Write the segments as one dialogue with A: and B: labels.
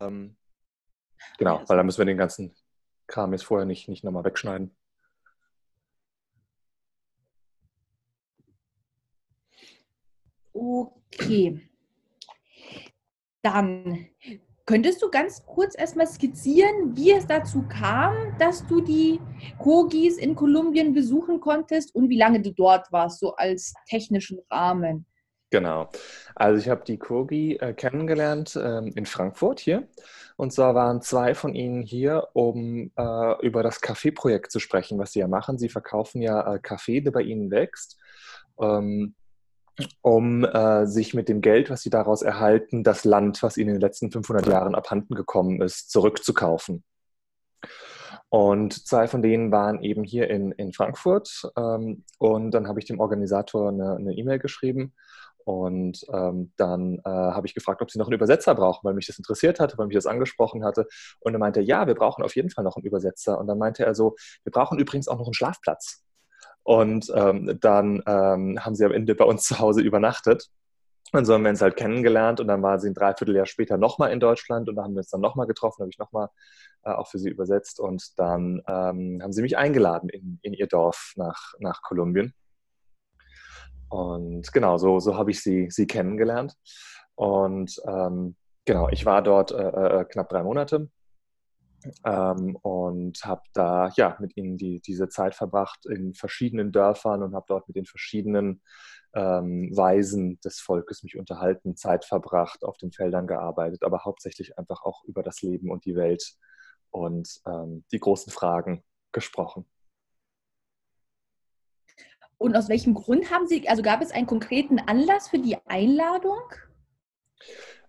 A: Ähm, genau, weil dann müssen wir den ganzen Kram jetzt vorher nicht, nicht nochmal wegschneiden.
B: Okay. Dann könntest du ganz kurz erstmal skizzieren, wie es dazu kam, dass du die Kogis in Kolumbien besuchen konntest und wie lange du dort warst, so als technischen Rahmen?
A: Genau. Also ich habe die Kogi äh, kennengelernt ähm, in Frankfurt hier. Und zwar waren zwei von ihnen hier, um äh, über das Kaffeeprojekt zu sprechen, was sie ja machen. Sie verkaufen ja äh, Kaffee, der bei ihnen wächst. Ähm, um äh, sich mit dem Geld, was sie daraus erhalten, das Land, was ihnen in den letzten 500 Jahren abhanden gekommen ist, zurückzukaufen. Und zwei von denen waren eben hier in, in Frankfurt. Ähm, und dann habe ich dem Organisator eine E-Mail e geschrieben. Und ähm, dann äh, habe ich gefragt, ob sie noch einen Übersetzer brauchen, weil mich das interessiert hatte, weil mich das angesprochen hatte. Und er meinte, ja, wir brauchen auf jeden Fall noch einen Übersetzer. Und dann meinte er so, wir brauchen übrigens auch noch einen Schlafplatz. Und ähm, dann ähm, haben sie am Ende bei uns zu Hause übernachtet. Und so haben wir uns halt kennengelernt und dann war sie ein Dreivierteljahr später nochmal in Deutschland und da haben wir uns dann nochmal getroffen, habe ich nochmal äh, auch für sie übersetzt und dann ähm, haben sie mich eingeladen in, in ihr Dorf nach, nach Kolumbien. Und genau, so, so habe ich sie, sie kennengelernt. Und ähm, genau, ich war dort äh, äh knapp drei Monate ähm, und habe da ja mit ihnen die, diese Zeit verbracht in verschiedenen Dörfern und habe dort mit den verschiedenen ähm, Weisen des Volkes mich unterhalten, Zeit verbracht, auf den Feldern gearbeitet, aber hauptsächlich einfach auch über das Leben und die Welt und ähm, die großen Fragen gesprochen.
B: Und aus welchem Grund haben Sie, also gab es einen konkreten Anlass für die Einladung?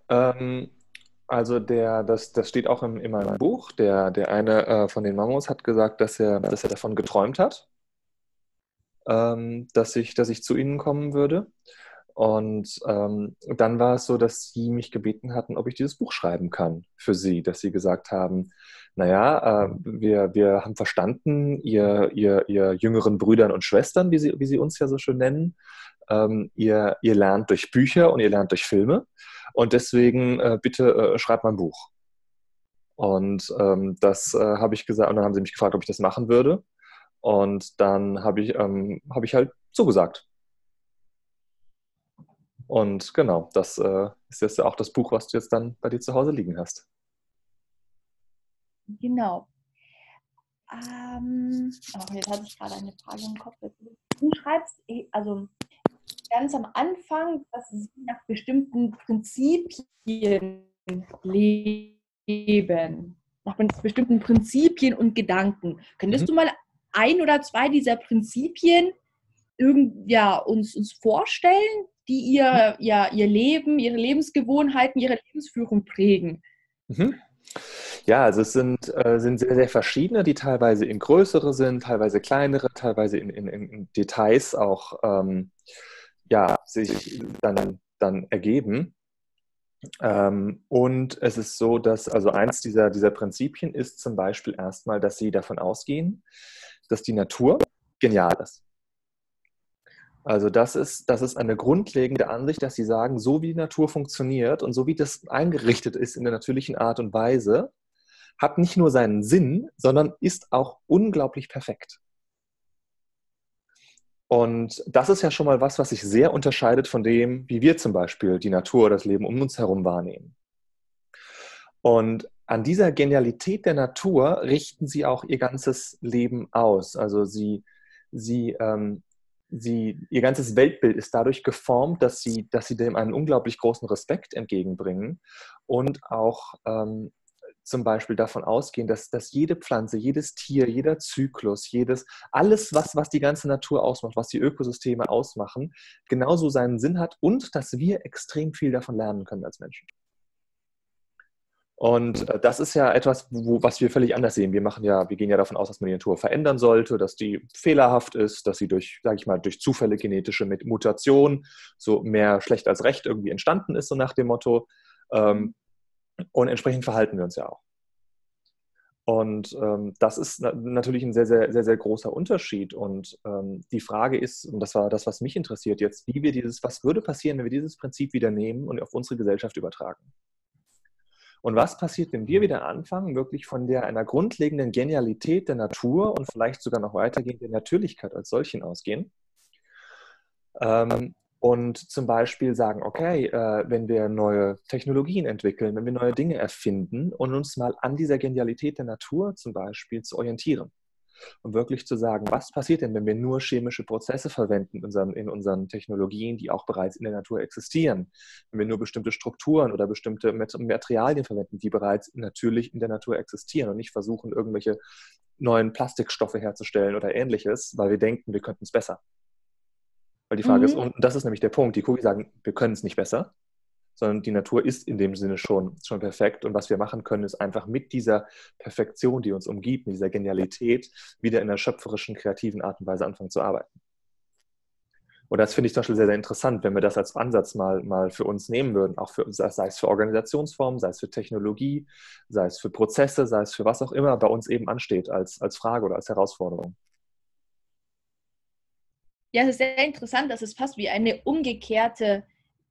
A: Ähm, also der, das, das steht auch im, in meinem Buch. Der, der eine äh, von den Mamos hat gesagt, dass er, dass er davon geträumt hat, ähm, dass, ich, dass ich zu ihnen kommen würde. Und ähm, dann war es so, dass sie mich gebeten hatten, ob ich dieses Buch schreiben kann für sie, dass sie gesagt haben, naja, äh, wir, wir haben verstanden, ihr, ihr, ihr jüngeren Brüdern und Schwestern, wie sie, wie sie uns ja so schön nennen, ähm, ihr, ihr lernt durch Bücher und ihr lernt durch Filme. Und deswegen äh, bitte äh, schreibt mal ein Buch. Und ähm, das äh, habe ich gesagt, und dann haben sie mich gefragt, ob ich das machen würde. Und dann habe ich, ähm, hab ich halt zugesagt. Und genau, das äh, ist jetzt auch das Buch, was du jetzt dann bei dir zu Hause liegen hast.
B: Genau. Ähm, oh, jetzt hatte ich gerade eine Frage im Kopf. Du schreibst, eh, also ganz am Anfang, dass sie nach bestimmten Prinzipien leben. Nach bestimmten Prinzipien und Gedanken. Könntest mhm. du mal ein oder zwei dieser Prinzipien irgend, ja, uns, uns vorstellen, die ihr, mhm. ja, ihr Leben, ihre Lebensgewohnheiten, ihre Lebensführung prägen?
A: Mhm. Ja, also es sind, äh, sind sehr, sehr verschiedene, die teilweise in größere sind, teilweise kleinere, teilweise in, in, in Details auch ähm, ja, sich dann, dann ergeben. Ähm, und es ist so, dass also eins dieser, dieser Prinzipien ist zum Beispiel erstmal, dass sie davon ausgehen, dass die Natur genial ist. Also das ist, das ist eine grundlegende Ansicht, dass sie sagen, so wie die Natur funktioniert und so wie das eingerichtet ist in der natürlichen Art und Weise, hat nicht nur seinen Sinn, sondern ist auch unglaublich perfekt. Und das ist ja schon mal was, was sich sehr unterscheidet von dem, wie wir zum Beispiel die Natur, das Leben um uns herum wahrnehmen. Und an dieser Genialität der Natur richten sie auch ihr ganzes Leben aus. Also sie, sie, ähm, sie, ihr ganzes Weltbild ist dadurch geformt, dass sie, dass sie dem einen unglaublich großen Respekt entgegenbringen und auch ähm, zum Beispiel davon ausgehen, dass, dass jede Pflanze, jedes Tier, jeder Zyklus, jedes, alles, was, was die ganze Natur ausmacht, was die Ökosysteme ausmachen, genauso seinen Sinn hat und dass wir extrem viel davon lernen können als Menschen. Und äh, das ist ja etwas, wo, was wir völlig anders sehen. Wir machen ja, wir gehen ja davon aus, dass man die Natur verändern sollte, dass die fehlerhaft ist, dass sie durch, sage ich mal, durch Zufälle genetische Mutation so mehr schlecht als recht irgendwie entstanden ist, so nach dem Motto. Ähm, und entsprechend verhalten wir uns ja auch. Und ähm, das ist na natürlich ein sehr, sehr, sehr, sehr großer Unterschied. Und ähm, die Frage ist, und das war das, was mich interessiert jetzt, wie wir dieses, was würde passieren, wenn wir dieses Prinzip wieder nehmen und auf unsere Gesellschaft übertragen? Und was passiert, wenn wir wieder anfangen, wirklich von der einer grundlegenden Genialität der Natur und vielleicht sogar noch weitergehend der Natürlichkeit als solchen ausgehen? Ähm, und zum Beispiel sagen, okay, äh, wenn wir neue Technologien entwickeln, wenn wir neue Dinge erfinden und uns mal an dieser Genialität der Natur zum Beispiel zu orientieren und wirklich zu sagen, was passiert denn, wenn wir nur chemische Prozesse verwenden in unseren, in unseren Technologien, die auch bereits in der Natur existieren, wenn wir nur bestimmte Strukturen oder bestimmte Materialien verwenden, die bereits natürlich in der Natur existieren und nicht versuchen, irgendwelche neuen Plastikstoffe herzustellen oder ähnliches, weil wir denken, wir könnten es besser. Weil die Frage mhm. ist, und das ist nämlich der Punkt, die Kugel sagen, wir können es nicht besser, sondern die Natur ist in dem Sinne schon, schon perfekt. Und was wir machen können, ist einfach mit dieser Perfektion, die uns umgibt, mit dieser Genialität, wieder in einer schöpferischen, kreativen Art und Weise anfangen zu arbeiten. Und das finde ich zum Beispiel sehr, sehr interessant, wenn wir das als Ansatz mal, mal für uns nehmen würden, auch für, sei es für Organisationsformen, sei es für Technologie, sei es für Prozesse, sei es für was auch immer bei uns eben ansteht als, als Frage oder als Herausforderung.
B: Ja, es ist sehr interessant, dass es fast wie eine umgekehrte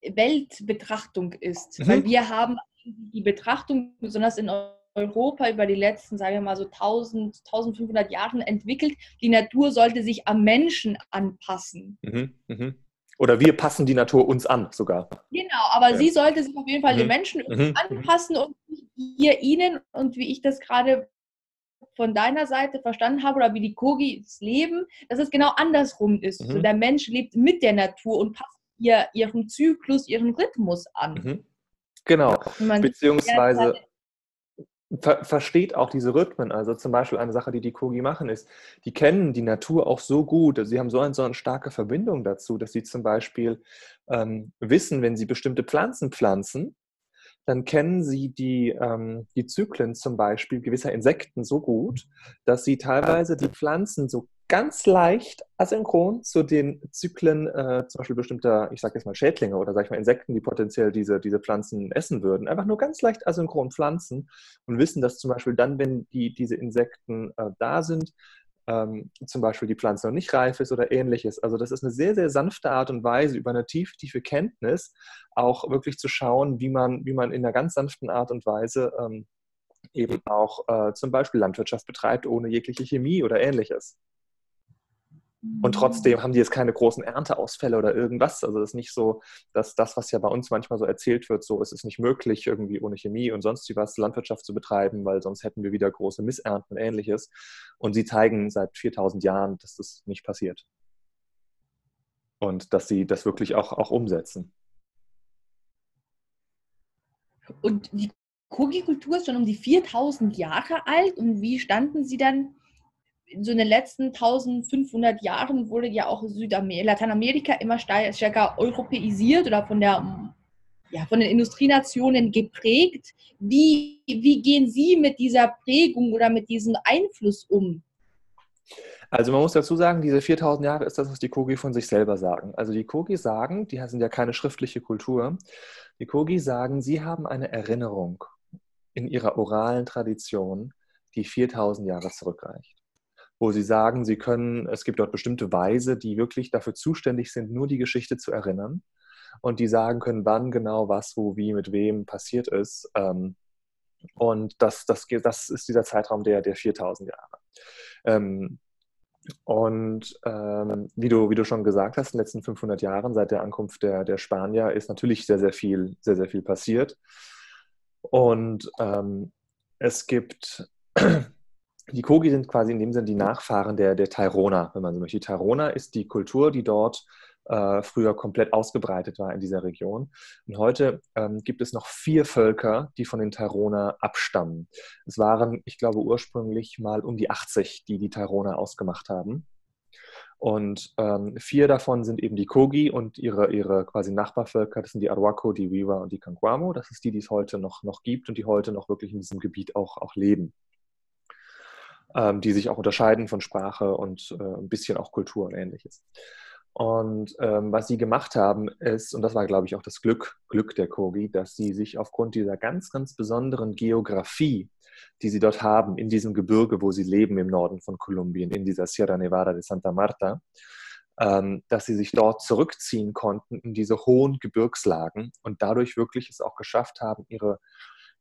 B: Weltbetrachtung ist. Mhm. Weil wir haben die Betrachtung, besonders in Europa über die letzten, sagen wir mal so 1000, 1500 Jahre entwickelt, die Natur sollte sich am Menschen anpassen. Mhm.
A: Mhm. Oder wir passen die Natur uns an sogar.
B: Genau, aber ja. sie sollte sich auf jeden Fall den mhm. Menschen mhm. Mhm. anpassen und wir ihnen und wie ich das gerade von deiner Seite verstanden habe oder wie die Kogis leben, dass es genau andersrum ist. Mhm. So, der Mensch lebt mit der Natur und passt ihr, ihren Zyklus, ihren Rhythmus an. Mhm.
A: Genau, beziehungsweise ver versteht auch diese Rhythmen. Also zum Beispiel eine Sache, die die Kogi machen, ist, die kennen die Natur auch so gut, sie haben so eine, so eine starke Verbindung dazu, dass sie zum Beispiel ähm, wissen, wenn sie bestimmte Pflanzen pflanzen, dann kennen sie die, ähm, die Zyklen zum Beispiel gewisser Insekten so gut, dass sie teilweise die Pflanzen so ganz leicht asynchron zu den Zyklen äh, zum Beispiel bestimmter, ich sage jetzt mal Schädlinge oder sage ich mal Insekten, die potenziell diese, diese Pflanzen essen würden, einfach nur ganz leicht asynchron pflanzen und wissen, dass zum Beispiel dann, wenn die, diese Insekten äh, da sind, ähm, zum Beispiel die Pflanze noch nicht reif ist oder ähnliches. Also das ist eine sehr, sehr sanfte Art und Weise, über eine tief, tiefe Kenntnis auch wirklich zu schauen, wie man, wie man in einer ganz sanften Art und Weise ähm, eben auch äh, zum Beispiel Landwirtschaft betreibt, ohne jegliche Chemie oder ähnliches. Und trotzdem haben die jetzt keine großen Ernteausfälle oder irgendwas. Also es ist nicht so, dass das, was ja bei uns manchmal so erzählt wird, so es ist nicht möglich, irgendwie ohne Chemie und sonst was Landwirtschaft zu betreiben, weil sonst hätten wir wieder große Missernten und ähnliches. Und sie zeigen seit 4000 Jahren, dass das nicht passiert. Und dass sie das wirklich auch, auch umsetzen.
B: Und die Kogi-Kultur ist schon um die 4000 Jahre alt. Und wie standen Sie dann in so den letzten 1500 Jahren wurde ja auch Südamer Lateinamerika immer stärker europäisiert oder von der ja, von den Industrienationen geprägt. Wie, wie gehen Sie mit dieser Prägung oder mit diesem Einfluss um?
A: Also man muss dazu sagen, diese 4000 Jahre ist das, was die Kogi von sich selber sagen. Also die Kogi sagen, die sind ja keine schriftliche Kultur, die Kogi sagen, sie haben eine Erinnerung in ihrer oralen Tradition, die 4000 Jahre zurückreicht wo sie sagen, sie können, es gibt dort bestimmte Weise, die wirklich dafür zuständig sind, nur die Geschichte zu erinnern und die sagen können, wann genau was, wo, wie, mit wem passiert ist. Ähm, und das, das, das ist dieser Zeitraum der, der 4000 Jahre. Ähm, und ähm, wie, du, wie du schon gesagt hast, in den letzten 500 Jahren seit der Ankunft der, der Spanier ist natürlich sehr, sehr viel, sehr, sehr viel passiert. Und ähm, es gibt die Kogi sind quasi in dem Sinne die Nachfahren der, der Tairona, wenn man so möchte. Die Tairona ist die Kultur, die dort äh, früher komplett ausgebreitet war in dieser Region. Und heute ähm, gibt es noch vier Völker, die von den Tairona abstammen. Es waren, ich glaube, ursprünglich mal um die 80, die die Tairona ausgemacht haben. Und ähm, vier davon sind eben die Kogi und ihre, ihre quasi Nachbarvölker, das sind die Arhuaco, die Wiwa und die Kanguamo. Das ist die, die es heute noch, noch gibt und die heute noch wirklich in diesem Gebiet auch, auch leben ähm, die sich auch unterscheiden von Sprache und äh, ein bisschen auch Kultur und ähnliches. Und ähm, was sie gemacht haben, ist, und das war, glaube ich, auch das Glück, Glück der Kogi, dass sie sich aufgrund dieser ganz, ganz besonderen Geografie, die sie dort haben, in diesem Gebirge, wo sie leben im Norden von Kolumbien, in dieser Sierra Nevada de Santa Marta, ähm, dass sie sich dort zurückziehen konnten in diese hohen Gebirgslagen und dadurch wirklich es auch geschafft haben, ihre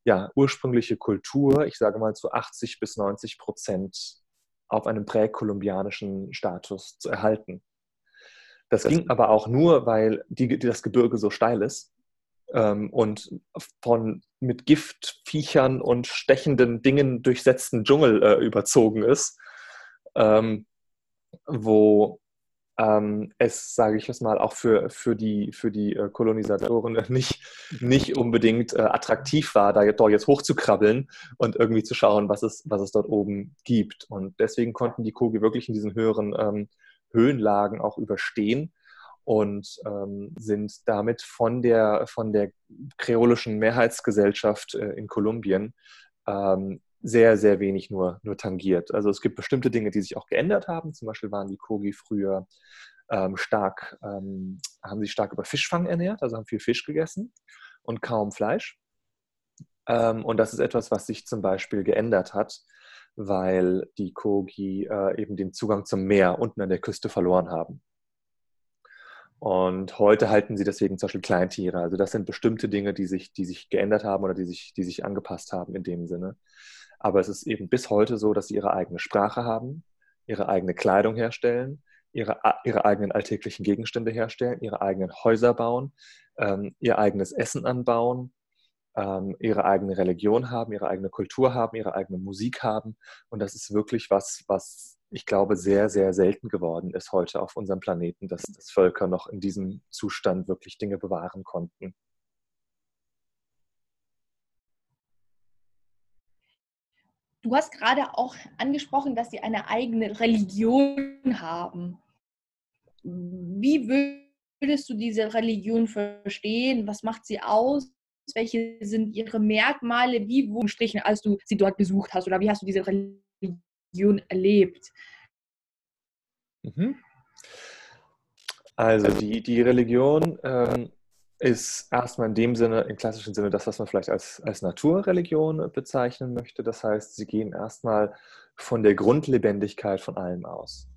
A: ja, ursprüngliche Kultur, ich sage mal zu 80 bis 90 Prozent auf einem präkolumbianischen Status zu erhalten. Das, das ging aber auch nur, weil die, das Gebirge so steil ist ähm, und von mit Giftviechern und stechenden Dingen durchsetzten Dschungel äh, überzogen ist, ähm, wo ähm, es, sage ich es mal, auch für, für die, für die äh, Kolonisatoren nicht, nicht unbedingt äh, attraktiv war, da dort jetzt hochzukrabbeln und irgendwie zu schauen, was es, was es dort oben gibt. Und deswegen konnten die Kogi wirklich in diesen höheren ähm, Höhenlagen auch überstehen und ähm, sind damit von der, von der kreolischen Mehrheitsgesellschaft äh, in Kolumbien ähm, sehr, sehr wenig nur, nur tangiert. Also es gibt bestimmte Dinge, die sich auch geändert haben. Zum Beispiel waren die Kogi früher ähm, stark, ähm, haben sich stark über Fischfang ernährt, also haben viel Fisch gegessen und kaum Fleisch. Ähm, und das ist etwas, was sich zum Beispiel geändert hat, weil die Kogi äh, eben den Zugang zum Meer unten an der Küste verloren haben. Und heute halten sie deswegen zum Beispiel Kleintiere. Also das sind bestimmte Dinge, die sich, die sich geändert haben oder die sich, die sich angepasst haben in dem Sinne. Aber es ist eben bis heute so, dass sie ihre eigene Sprache haben, ihre eigene Kleidung herstellen, ihre, ihre eigenen alltäglichen Gegenstände herstellen, ihre eigenen Häuser bauen, ähm, ihr eigenes Essen anbauen, ähm, ihre eigene Religion haben, ihre eigene Kultur haben, ihre eigene Musik haben. Und das ist wirklich was, was ich glaube, sehr, sehr selten geworden ist heute auf unserem Planeten, dass, dass Völker noch in diesem Zustand wirklich Dinge bewahren konnten.
B: Du hast gerade auch angesprochen, dass sie eine eigene Religion haben. Wie würdest du diese Religion verstehen? Was macht sie aus? Welche sind ihre Merkmale? Wie wurden strichen, als du sie dort besucht hast? Oder wie hast du diese Religion erlebt?
A: Mhm. Also die, die Religion ähm, ist erstmal in dem Sinne, im klassischen Sinne, das, was man vielleicht als, als Naturreligion bezeichnen möchte. Das heißt, sie gehen erstmal von der Grundlebendigkeit von allem aus.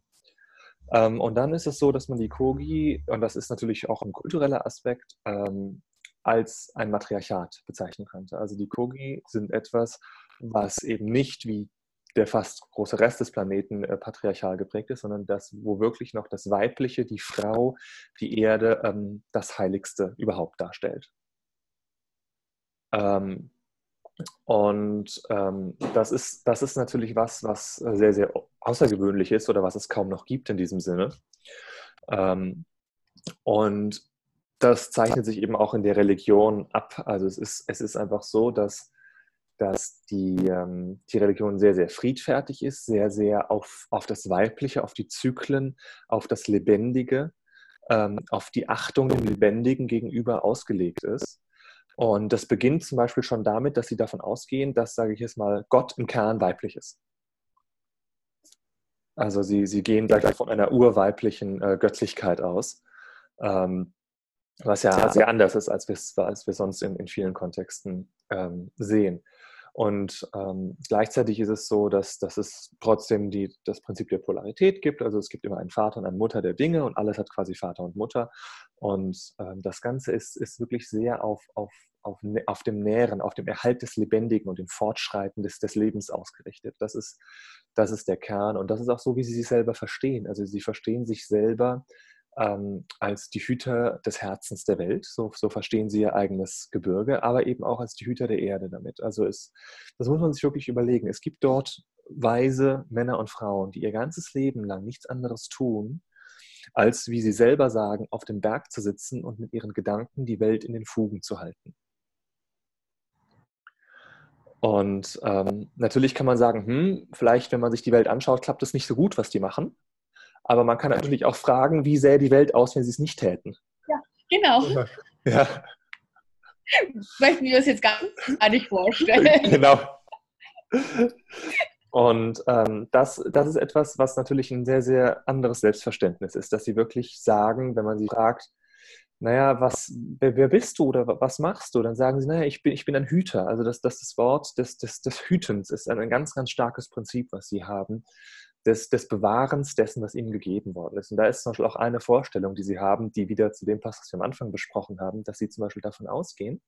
A: Ähm, und dann ist es so, dass man die Kogi, und das ist natürlich auch ein kultureller Aspekt, ähm, als ein Matriarchat bezeichnen könnte. Also die Kogi sind etwas, was eben nicht wie der fast große Rest des Planeten äh, patriarchal geprägt ist, sondern das, wo wirklich noch das Weibliche, die Frau, die Erde ähm, das Heiligste überhaupt darstellt. Ähm, und ähm, das, ist, das ist natürlich was, was sehr, sehr außergewöhnlich ist oder was es kaum noch gibt in diesem Sinne. Ähm, und das zeichnet sich eben auch in der Religion ab. Also es ist, es ist einfach so, dass dass die, ähm, die Religion sehr, sehr friedfertig ist, sehr, sehr auf, auf das Weibliche, auf die Zyklen, auf das Lebendige, ähm, auf die Achtung dem Lebendigen gegenüber ausgelegt ist. Und das beginnt zum Beispiel schon damit, dass sie davon ausgehen, dass, sage ich jetzt mal, Gott im Kern weiblich ist. Also sie, sie gehen da gleich von einer urweiblichen äh, Göttlichkeit aus, ähm, was ja sehr anders ist, als wir, als wir sonst in, in vielen Kontexten ähm, sehen. Und ähm, gleichzeitig ist es so, dass, dass es trotzdem die, das Prinzip der Polarität gibt. Also es gibt immer einen Vater und eine Mutter der Dinge und alles hat quasi Vater und Mutter. Und ähm, das Ganze ist, ist wirklich sehr auf, auf, auf, auf dem Nähren, auf dem Erhalt des Lebendigen und dem Fortschreiten des, des Lebens ausgerichtet. Das ist, das ist der Kern. Und das ist auch so, wie sie sich selber verstehen. Also sie verstehen sich selber ähm, als die Hüter des Herzens der Welt. So, so, verstehen sie ihr eigenes Gebirge, aber eben auch als die Hüter der Erde damit. Also es, das muss man sich wirklich überlegen. Es gibt dort weise Männer und Frauen, die ihr ganzes Leben lang nichts anderes tun, als, wie sie selber sagen, auf dem Berg zu sitzen und mit ihren Gedanken die Welt in den Fugen zu halten. Und ähm, natürlich kann man sagen, hm, vielleicht, wenn man sich die Welt anschaut, klappt es nicht so gut, was die machen. Aber man kann natürlich auch fragen, wie sähe die Welt aus, wenn sie es nicht täten?
B: Ja, genau. Ja. Ich möchte mir das jetzt gar nicht vorstellen.
A: Genau. Und ähm, das, das ist etwas, was natürlich ein sehr, sehr anderes Selbstverständnis ist, dass sie wirklich sagen, wenn man sie fragt, naja, was, wer, wer, bist du oder was machst du? Dann sagen sie, naja, ich bin, ich bin ein Hüter. Also das, das, das Wort des, des, des Hütens ist ein, ein ganz, ganz starkes Prinzip, was sie haben des, des Bewahrens dessen, was ihnen gegeben worden ist. Und da ist zum Beispiel auch eine Vorstellung, die sie haben, die wieder zu dem passt, was wir am Anfang besprochen haben, dass sie zum Beispiel davon ausgehen,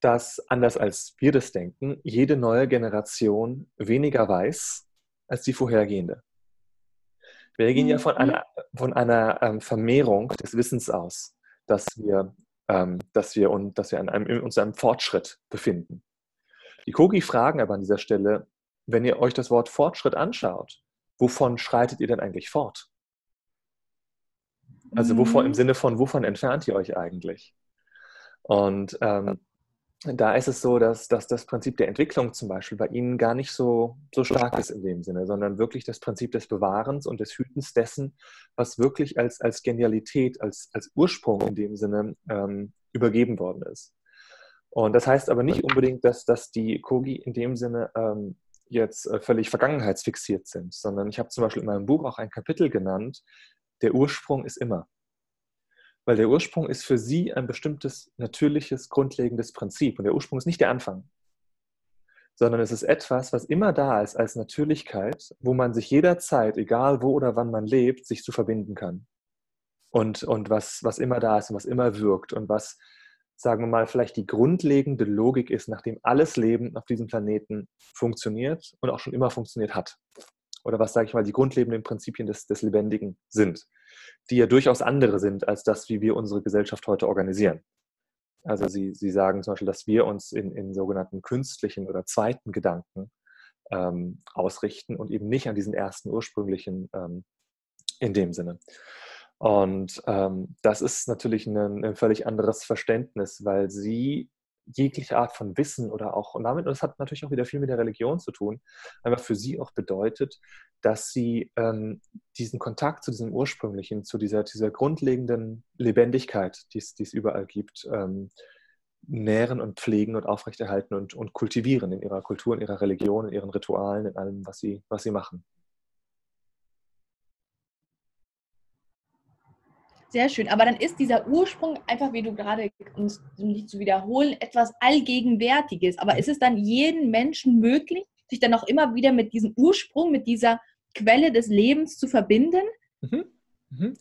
A: dass anders als wir das denken, jede neue Generation weniger weiß als die vorhergehende. Wir gehen ja mhm. von einer, von einer ähm, Vermehrung des Wissens aus, dass wir, ähm, dass wir, und, dass wir in, einem, in uns einem Fortschritt befinden. Die Kogi fragen aber an dieser Stelle, wenn ihr euch das Wort Fortschritt anschaut, wovon schreitet ihr denn eigentlich fort? Also wovon, im mhm. Sinne von, wovon entfernt ihr euch eigentlich? Und ähm, da ist es so, dass, dass das Prinzip der Entwicklung zum Beispiel bei Ihnen gar nicht so, so stark ist in dem Sinne, sondern wirklich das Prinzip des Bewahrens und des Hütens dessen, was wirklich als, als Genialität, als, als Ursprung in dem Sinne ähm, übergeben worden ist. Und das heißt aber nicht unbedingt, dass, dass die Kogi in dem Sinne ähm, jetzt äh, völlig vergangenheitsfixiert sind, sondern ich habe zum Beispiel in meinem Buch auch ein Kapitel genannt, der Ursprung ist immer. Weil der Ursprung ist für sie ein bestimmtes natürliches, grundlegendes Prinzip. Und der Ursprung ist nicht der Anfang, sondern es ist etwas, was immer da ist als Natürlichkeit, wo man sich jederzeit, egal wo oder wann man lebt, sich zu verbinden kann. Und, und was, was immer da ist und was immer wirkt und was sagen wir mal, vielleicht die grundlegende Logik ist, nachdem alles Leben auf diesem Planeten funktioniert und auch schon immer funktioniert hat. Oder was, sage ich mal, die grundlegenden Prinzipien des, des Lebendigen sind, die ja durchaus andere sind als das, wie wir unsere Gesellschaft heute organisieren. Also Sie, Sie sagen zum Beispiel, dass wir uns in, in sogenannten künstlichen oder zweiten Gedanken ähm, ausrichten und eben nicht an diesen ersten ursprünglichen ähm, in dem Sinne. Und ähm, das ist natürlich ein, ein, völlig anderes Verständnis, weil sie jegliche Art von Wissen oder auch, und damit, und das hat natürlich auch wieder viel mit der Religion zu tun, einfach für sie auch bedeutet, dass sie ähm, diesen Kontakt zu diesem ursprünglichen, zu dieser, dieser grundlegenden Lebendigkeit, die es überall gibt, ähm, nähren und pflegen und aufrechterhalten und, und kultivieren in ihrer Kultur, in ihrer Religion, in ihren Ritualen, in allem, was sie, was sie machen.
B: Sehr schön. Aber dann ist dieser Ursprung einfach, wie du gerade, um nicht zu wiederholen, etwas Allgegenwärtiges. Aber ist es dann jedem Menschen möglich, sich dann auch immer wieder mit diesem Ursprung, mit dieser Quelle des Lebens zu verbinden? Mhm.
A: mhm.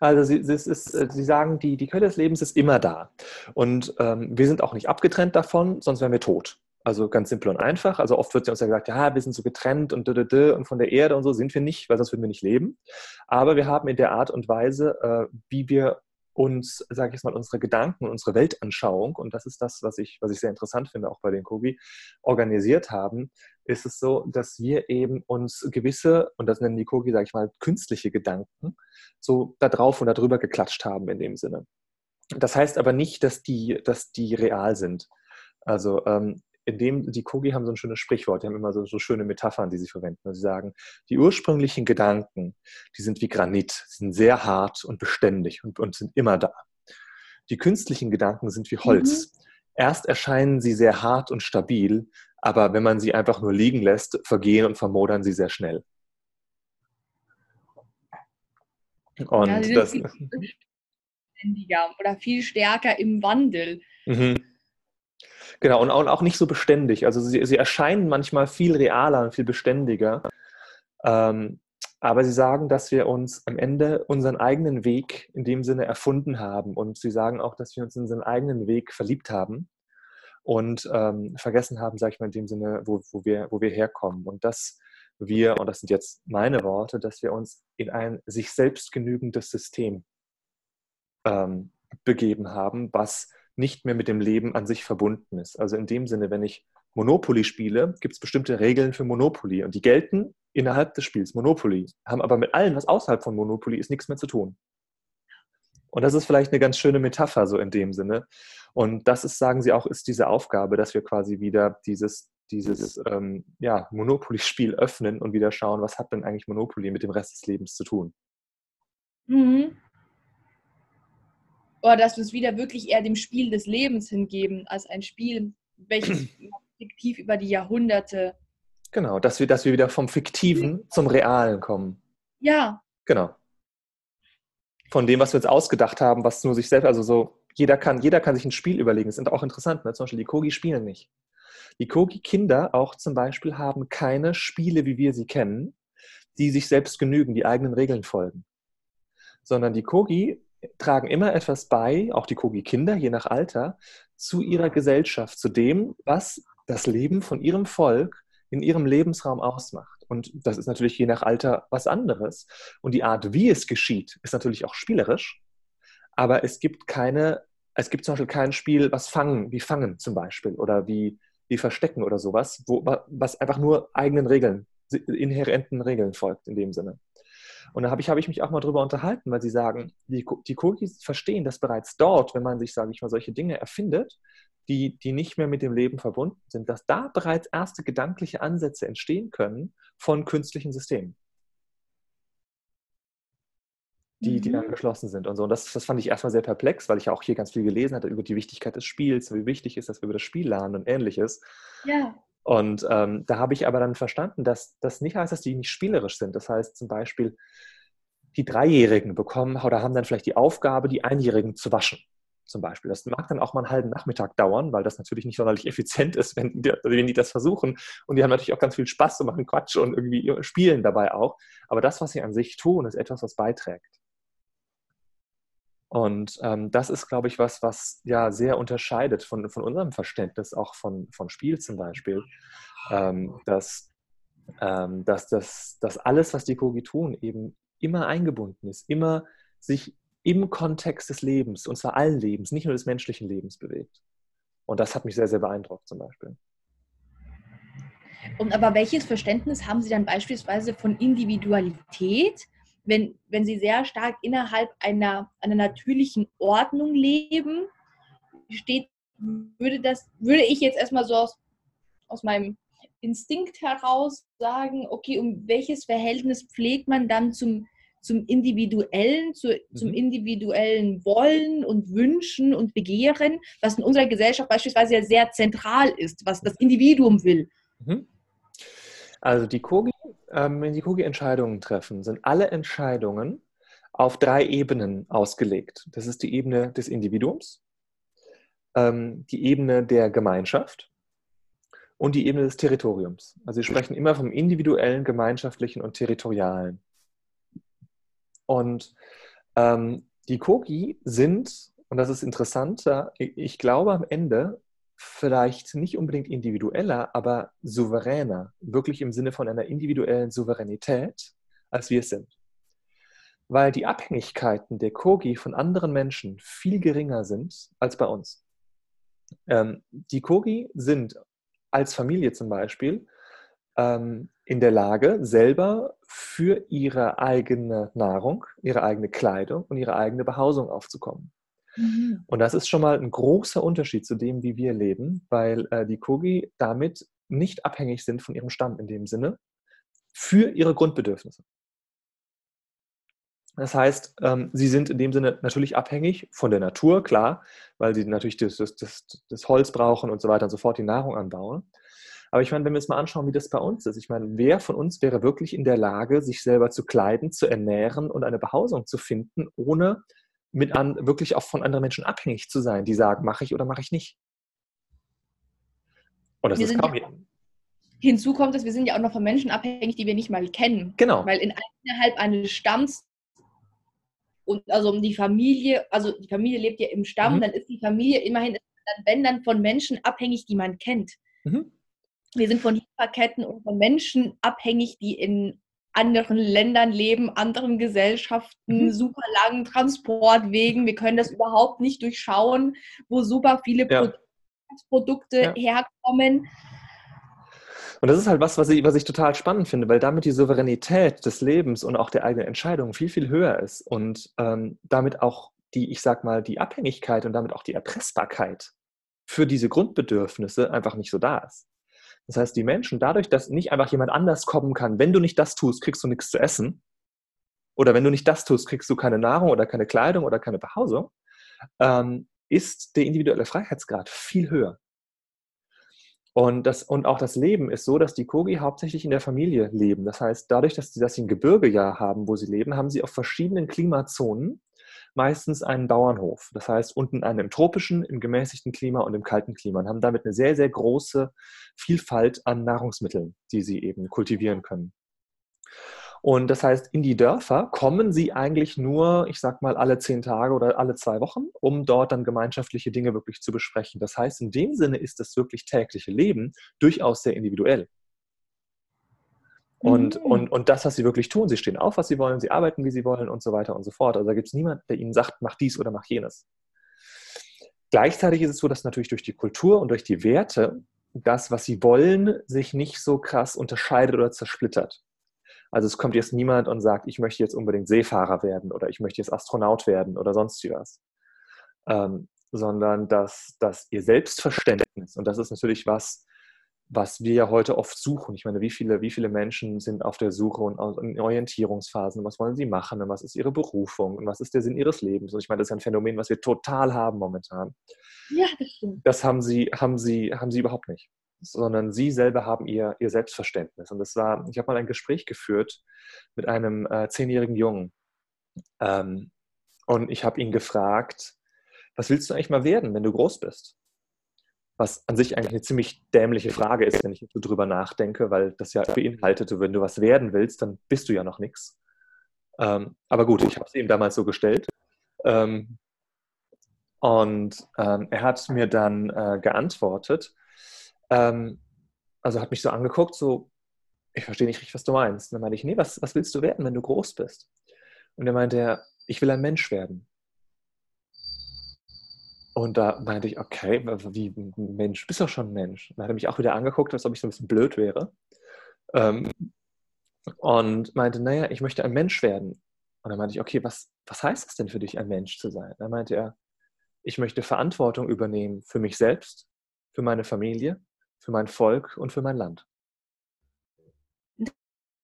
A: Also Sie, ist, äh, Sie, sagen, die, die Quelle des Lebens ist immer da. Und ähm, wir sind auch nicht abgetrennt davon, sonst wären wir tot. Also ganz simpel und einfach. Also oft wird uns ja gesagt, ja, wir sind so getrennt und und von der Erde und so sind wir nicht, weil sonst würden wir nicht leben. Aber wir haben in der Art und Weise, äh, wie wir uns, sage ich jetzt mal, unsere Gedanken, unsere Weltanschauung, und das ist das, was ich, was ich sehr interessant finde, auch bei den Kobi, organisiert haben, ist es so, dass wir eben uns gewisse, und das nennen die Kogi, sage ich mal, künstliche Gedanken, so da drauf und darüber geklatscht haben in dem Sinne. Das heißt aber nicht, dass die, dass die real sind. Also ähm, in dem, die Kogi haben so ein schönes Sprichwort, die haben immer so, so schöne Metaphern, die sie verwenden. Also sie sagen, die ursprünglichen Gedanken, die sind wie Granit, sind sehr hart und beständig und, und sind immer da. Die künstlichen Gedanken sind wie Holz. Mhm. Erst erscheinen sie sehr hart und stabil, aber wenn man sie einfach nur liegen lässt, vergehen und vermodern sie sehr schnell.
B: Und ja, das oder viel stärker im Wandel. Mhm.
A: Genau, und auch nicht so beständig. Also sie, sie erscheinen manchmal viel realer und viel beständiger. Ähm, aber sie sagen, dass wir uns am Ende unseren eigenen Weg in dem Sinne erfunden haben. Und sie sagen auch, dass wir uns in unseren eigenen Weg verliebt haben und ähm, vergessen haben, sage ich mal, in dem Sinne, wo, wo, wir, wo wir herkommen. Und dass wir, und das sind jetzt meine Worte, dass wir uns in ein sich selbst genügendes System ähm, begeben haben, was nicht mehr mit dem Leben an sich verbunden ist. Also in dem Sinne, wenn ich Monopoly spiele, gibt es bestimmte Regeln für Monopoly und die gelten innerhalb des Spiels Monopoly, haben aber mit allem, was außerhalb von Monopoly ist, nichts mehr zu tun. Und das ist vielleicht eine ganz schöne Metapher so in dem Sinne. Und das ist, sagen Sie auch, ist diese Aufgabe, dass wir quasi wieder dieses, dieses ähm, ja, Monopoly-Spiel öffnen und wieder schauen, was hat denn eigentlich Monopoly mit dem Rest des Lebens zu tun.
B: Mhm oder dass wir es wieder wirklich eher dem Spiel des Lebens hingeben, als ein Spiel, welches fiktiv über die Jahrhunderte.
A: Genau, dass wir, dass wir wieder vom Fiktiven zum Realen kommen.
B: Ja.
A: Genau. Von dem, was wir uns ausgedacht haben, was nur sich selbst, also so, jeder kann, jeder kann sich ein Spiel überlegen. Das ist auch interessant, ne? zum Beispiel die Kogi spielen nicht. Die Kogi-Kinder auch zum Beispiel haben keine Spiele, wie wir sie kennen, die sich selbst genügen, die eigenen Regeln folgen. Sondern die Kogi tragen immer etwas bei, auch die Kogi-Kinder, je nach Alter, zu ihrer Gesellschaft, zu dem, was das Leben von ihrem Volk in ihrem Lebensraum ausmacht. Und das ist natürlich je nach Alter was anderes. Und die Art, wie es geschieht, ist natürlich auch spielerisch. Aber es gibt keine, es gibt zum Beispiel kein Spiel, was fangen, wie fangen zum Beispiel oder wie, wie verstecken oder sowas, wo, was einfach nur eigenen Regeln, inhärenten Regeln folgt in dem Sinne. Und da habe ich, hab ich mich auch mal drüber unterhalten, weil sie sagen, die, die Cookies verstehen, dass bereits dort, wenn man sich, sage ich mal, solche Dinge erfindet, die, die nicht mehr mit dem Leben verbunden sind, dass da bereits erste gedankliche Ansätze entstehen können von künstlichen Systemen. Die, die dann mhm. geschlossen sind und so. Und das, das fand ich erstmal sehr perplex, weil ich ja auch hier ganz viel gelesen hatte über die Wichtigkeit des Spiels, wie wichtig ist, dass wir über das Spiel lernen und ähnliches. Ja. Und ähm, da habe ich aber dann verstanden, dass das nicht heißt, dass die nicht spielerisch sind. Das heißt zum Beispiel, die Dreijährigen bekommen oder haben dann vielleicht die Aufgabe, die Einjährigen zu waschen zum Beispiel. Das mag dann auch mal einen halben Nachmittag dauern, weil das natürlich nicht sonderlich effizient ist, wenn die, wenn die das versuchen. Und die haben natürlich auch ganz viel Spaß und machen Quatsch und irgendwie spielen dabei auch. Aber das, was sie an sich tun, ist etwas, was beiträgt. Und ähm, das ist, glaube ich, was, was ja sehr unterscheidet von, von unserem Verständnis auch von, von Spiel zum Beispiel. Ähm, dass, ähm, dass, dass, dass alles, was die Kogi tun, eben immer eingebunden ist, immer sich im Kontext des Lebens, und zwar allen Lebens, nicht nur des menschlichen Lebens bewegt. Und das hat mich sehr, sehr beeindruckt zum Beispiel.
B: Und aber welches Verständnis haben Sie dann beispielsweise von Individualität, wenn, wenn Sie sehr stark innerhalb einer, einer natürlichen Ordnung leben? Steht, würde, das, würde ich jetzt erstmal so aus, aus meinem Instinkt heraus sagen, okay, um welches Verhältnis pflegt man dann zum, zum Individuellen, zu, mhm. zum individuellen Wollen und Wünschen und Begehren, was in unserer Gesellschaft beispielsweise ja sehr zentral ist, was das Individuum will. Mhm.
A: Also die Kogi, ähm, wenn die Kogi Entscheidungen treffen, sind alle Entscheidungen auf drei Ebenen ausgelegt. Das ist die Ebene des Individuums, ähm, die Ebene der Gemeinschaft und die Ebene des Territoriums. Also sie sprechen immer vom individuellen, gemeinschaftlichen und territorialen. Und ähm, die Kogi sind, und das ist interessanter, ich glaube am Ende vielleicht nicht unbedingt individueller, aber souveräner, wirklich im Sinne von einer individuellen Souveränität, als wir es sind. Weil die Abhängigkeiten der Kogi von anderen Menschen viel geringer sind als bei uns. Ähm, die Kogi sind als Familie zum Beispiel ähm, in der Lage, selber für ihre eigene Nahrung, ihre eigene Kleidung und ihre eigene Behausung aufzukommen. Mhm. Und das ist schon mal ein großer Unterschied zu dem, wie wir leben, weil äh, die Kogi damit nicht abhängig sind von ihrem Stamm in dem Sinne für ihre Grundbedürfnisse. Das heißt, ähm, sie sind in dem Sinne natürlich abhängig von der Natur, klar, weil sie natürlich das, das, das, das Holz brauchen und so weiter und so fort, die Nahrung anbauen. Aber ich meine, wenn wir uns mal anschauen, wie das bei uns ist, ich meine, wer von uns wäre wirklich in der Lage, sich selber zu kleiden, zu ernähren und eine Behausung zu finden, ohne mit an, wirklich auch von anderen Menschen abhängig zu sein, die sagen, mache ich oder mache ich nicht?
B: Und das wir ist kaum ja, Hinzu kommt, dass wir sind ja auch noch von Menschen abhängig, die wir nicht mal kennen.
A: Genau.
B: Weil in, innerhalb eines Stamms und also um die Familie, also die Familie lebt ja im Stamm, mhm. dann ist die Familie immerhin, dann, wenn dann von Menschen abhängig, die man kennt. Mhm. Wir sind von Lieferketten und von Menschen abhängig, die in anderen Ländern leben, anderen Gesellschaften, mhm. super langen Transportwegen. Wir können das überhaupt nicht durchschauen, wo super viele ja. Produkte ja. herkommen.
A: Und das ist halt was, was ich, was ich total spannend finde, weil damit die Souveränität des Lebens und auch der eigenen Entscheidungen viel, viel höher ist und ähm, damit auch die, ich sag mal, die Abhängigkeit und damit auch die Erpressbarkeit für diese Grundbedürfnisse einfach nicht so da ist. Das heißt, die Menschen, dadurch, dass nicht einfach jemand anders kommen kann, wenn du nicht das tust, kriegst du nichts zu essen. Oder wenn du nicht das tust, kriegst du keine Nahrung oder keine Kleidung oder keine Behausung, ähm, ist der individuelle Freiheitsgrad viel höher. Und, das, und auch das Leben ist so, dass die Kogi hauptsächlich in der Familie leben. Das heißt, dadurch, dass sie, dass sie ein Gebirge ja haben, wo sie leben, haben sie auf verschiedenen Klimazonen meistens einen Bauernhof. Das heißt, unten einen im tropischen, im gemäßigten Klima und im kalten Klima und haben damit eine sehr, sehr große Vielfalt an Nahrungsmitteln, die sie eben kultivieren können. Und das heißt, in die Dörfer kommen sie eigentlich nur, ich sag mal, alle zehn Tage oder alle zwei Wochen, um dort dann gemeinschaftliche Dinge wirklich zu besprechen. Das heißt, in dem Sinne ist das wirklich tägliche Leben durchaus sehr individuell. Und, mhm. und, und das, was sie wirklich tun, sie stehen auf, was sie wollen, sie arbeiten, wie sie wollen und so weiter und so fort. Also da gibt es niemanden, der ihnen sagt, mach dies oder mach jenes. Gleichzeitig ist es so, dass natürlich durch die Kultur und durch die Werte das, was sie wollen, sich nicht so krass unterscheidet oder zersplittert. Also es kommt jetzt niemand und sagt, ich möchte jetzt unbedingt Seefahrer werden oder ich möchte jetzt Astronaut werden oder sonst was. Ähm, sondern dass, dass ihr Selbstverständnis, und das ist natürlich was, was wir ja heute oft suchen. Ich meine, wie viele, wie viele Menschen sind auf der Suche und in Orientierungsphasen, was wollen sie machen und was ist ihre Berufung und was ist der Sinn ihres Lebens? Und ich meine, das ist ein Phänomen, was wir total haben momentan. Ja, das stimmt. Das haben sie, haben sie, haben sie überhaupt nicht sondern sie selber haben ihr, ihr Selbstverständnis. Und das war, ich habe mal ein Gespräch geführt mit einem äh, zehnjährigen Jungen. Ähm, und ich habe ihn gefragt, was willst du eigentlich mal werden, wenn du groß bist? Was an sich eigentlich eine ziemlich dämliche Frage ist, wenn ich so drüber nachdenke, weil das ja beinhaltet, wenn du was werden willst, dann bist du ja noch nichts. Ähm, aber gut, ich habe es ihm damals so gestellt. Ähm, und ähm, er hat mir dann äh, geantwortet, ähm, also hat mich so angeguckt, so, ich verstehe nicht richtig, was du meinst. Und dann meinte ich, nee, was, was willst du werden, wenn du groß bist? Und er meinte, ich will ein Mensch werden. Und da meinte ich, okay, wie ein Mensch, bist doch schon ein Mensch. Und dann hat er mich auch wieder angeguckt, als ob ich so ein bisschen blöd wäre. Ähm, und meinte, naja, ich möchte ein Mensch werden. Und dann meinte ich, okay, was, was heißt es denn für dich, ein Mensch zu sein? Dann meinte er, ich möchte Verantwortung übernehmen für mich selbst, für meine Familie, für mein Volk und für mein Land.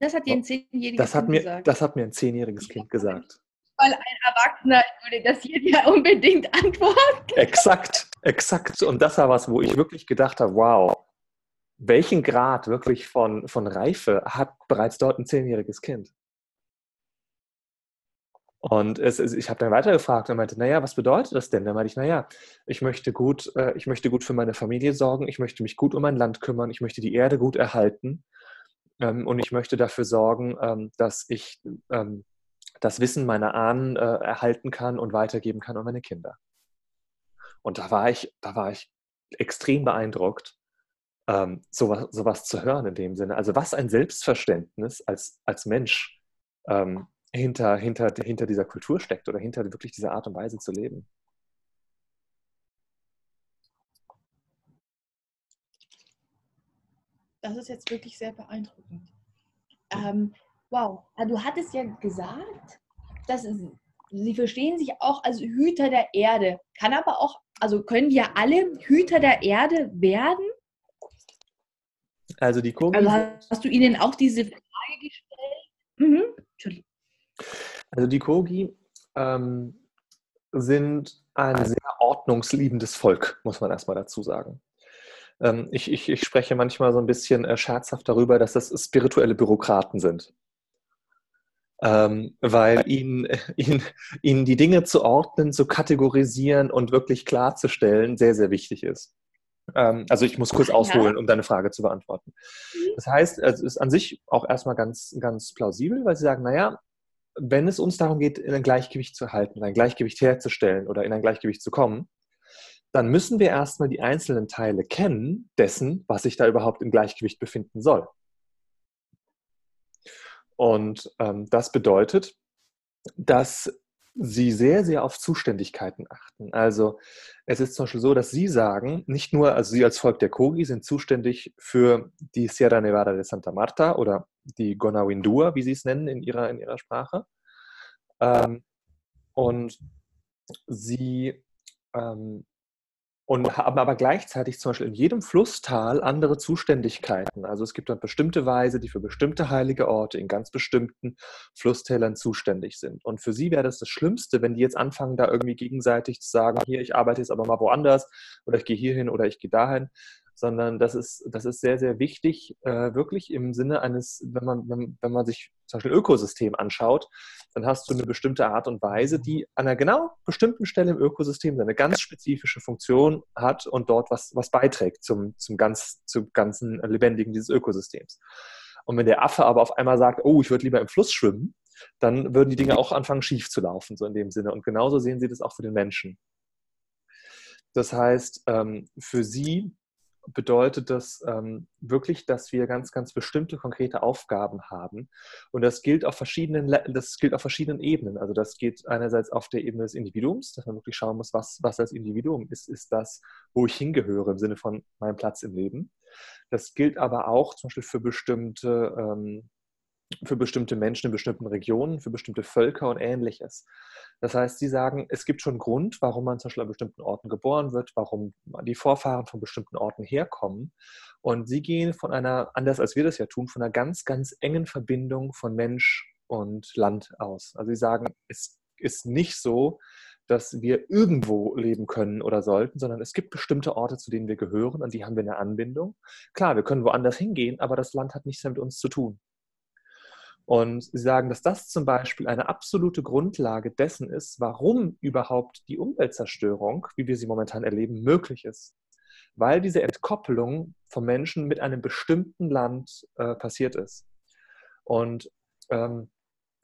B: Das hat dir ein zehnjähriges
A: das Kind mir, gesagt. Das hat mir ein zehnjähriges Kind gesagt.
B: Weil ein Erwachsener würde das hier ja unbedingt antworten.
A: Exakt, exakt. Und das war was, wo ich wirklich gedacht habe, wow, welchen Grad wirklich von, von Reife hat bereits dort ein zehnjähriges Kind? Und es, es, ich habe dann weitergefragt und meinte, naja, was bedeutet das denn? Dann meinte ich, naja, ich möchte, gut, äh, ich möchte gut für meine Familie sorgen, ich möchte mich gut um mein Land kümmern, ich möchte die Erde gut erhalten ähm, und ich möchte dafür sorgen, ähm, dass ich ähm, das Wissen meiner Ahnen äh, erhalten kann und weitergeben kann an meine Kinder. Und da war ich, da war ich extrem beeindruckt, ähm, sowas, sowas zu hören in dem Sinne. Also was ein Selbstverständnis als, als Mensch ähm, hinter, hinter, hinter dieser Kultur steckt oder hinter wirklich dieser Art und Weise zu leben.
B: Das ist jetzt wirklich sehr beeindruckend. Ähm, wow, also du hattest ja gesagt, dass sie verstehen sich auch als Hüter der Erde. Kann aber auch, also können wir alle Hüter der Erde werden?
A: Also die Kogis.
B: Also hast du ihnen auch diese Frage gestellt? Mhm. Entschuldigung.
A: Also die Kogi ähm, sind ein sehr ordnungsliebendes Volk, muss man erstmal dazu sagen. Ähm, ich, ich, ich, spreche manchmal so ein bisschen äh, scherzhaft darüber, dass das spirituelle Bürokraten sind. Ähm, weil ihnen, ihnen, ihnen die Dinge zu ordnen, zu kategorisieren und wirklich klarzustellen sehr, sehr wichtig ist. Ähm, also ich muss kurz ausholen, um deine Frage zu beantworten. Mhm. Das heißt, es ist an sich auch erstmal ganz, ganz plausibel, weil sie sagen, naja, wenn es uns darum geht, in ein Gleichgewicht zu halten, ein Gleichgewicht herzustellen oder in ein Gleichgewicht zu kommen, dann müssen wir erstmal die einzelnen Teile kennen dessen, was sich da überhaupt im Gleichgewicht befinden soll. Und ähm, das bedeutet, dass sie sehr, sehr auf Zuständigkeiten achten. Also es ist zum Beispiel so, dass sie sagen, nicht nur, also sie als Volk der Kogi sind zuständig für die Sierra Nevada de Santa Marta oder die Gonawindua, wie sie es nennen in ihrer, in ihrer Sprache. Ähm, und sie ähm, und haben aber gleichzeitig zum Beispiel in jedem Flusstal andere Zuständigkeiten. Also es gibt dann bestimmte Weise, die für bestimmte heilige Orte in ganz bestimmten Flusstälern zuständig sind. Und für sie wäre das das Schlimmste, wenn die jetzt anfangen, da irgendwie gegenseitig zu sagen, hier, ich arbeite jetzt aber mal woanders oder ich gehe hierhin oder ich gehe dahin, sondern das ist, das ist sehr, sehr wichtig, äh, wirklich im Sinne eines, wenn man, wenn, wenn man sich zum Beispiel Ökosystem anschaut, dann hast du eine bestimmte Art und Weise, die an einer genau bestimmten Stelle im Ökosystem eine ganz spezifische Funktion hat und dort was, was beiträgt zum, zum, ganz, zum ganzen Lebendigen dieses Ökosystems. Und wenn der Affe aber auf einmal sagt, oh, ich würde lieber im Fluss schwimmen, dann würden die Dinge auch anfangen schief zu laufen, so in dem Sinne. Und genauso sehen sie das auch für den Menschen. Das heißt, ähm, für sie bedeutet das ähm, wirklich, dass wir ganz, ganz bestimmte konkrete Aufgaben haben. Und das gilt auf verschiedenen, das gilt auf verschiedenen Ebenen. Also das geht einerseits auf der Ebene des Individuums, dass man wirklich schauen muss, was, was als Individuum ist, ist das, wo ich hingehöre im Sinne von meinem Platz im Leben. Das gilt aber auch zum Beispiel für bestimmte ähm, für bestimmte Menschen in bestimmten Regionen, für bestimmte Völker und ähnliches. Das heißt, sie sagen, es gibt schon Grund, warum man zum Beispiel an bestimmten Orten geboren wird, warum die Vorfahren von bestimmten Orten herkommen. Und sie gehen von einer, anders als wir das ja tun, von einer ganz, ganz engen Verbindung von Mensch und Land aus. Also sie sagen, es ist nicht so, dass wir irgendwo leben können oder sollten, sondern es gibt bestimmte Orte, zu denen wir gehören, an die haben wir eine Anbindung. Klar, wir können woanders hingehen, aber das Land hat nichts mehr mit uns zu tun. Und sie sagen, dass das zum Beispiel eine absolute Grundlage dessen ist, warum überhaupt die Umweltzerstörung, wie wir sie momentan erleben, möglich ist. Weil diese Entkoppelung vom Menschen mit einem bestimmten Land äh, passiert ist. Und ähm,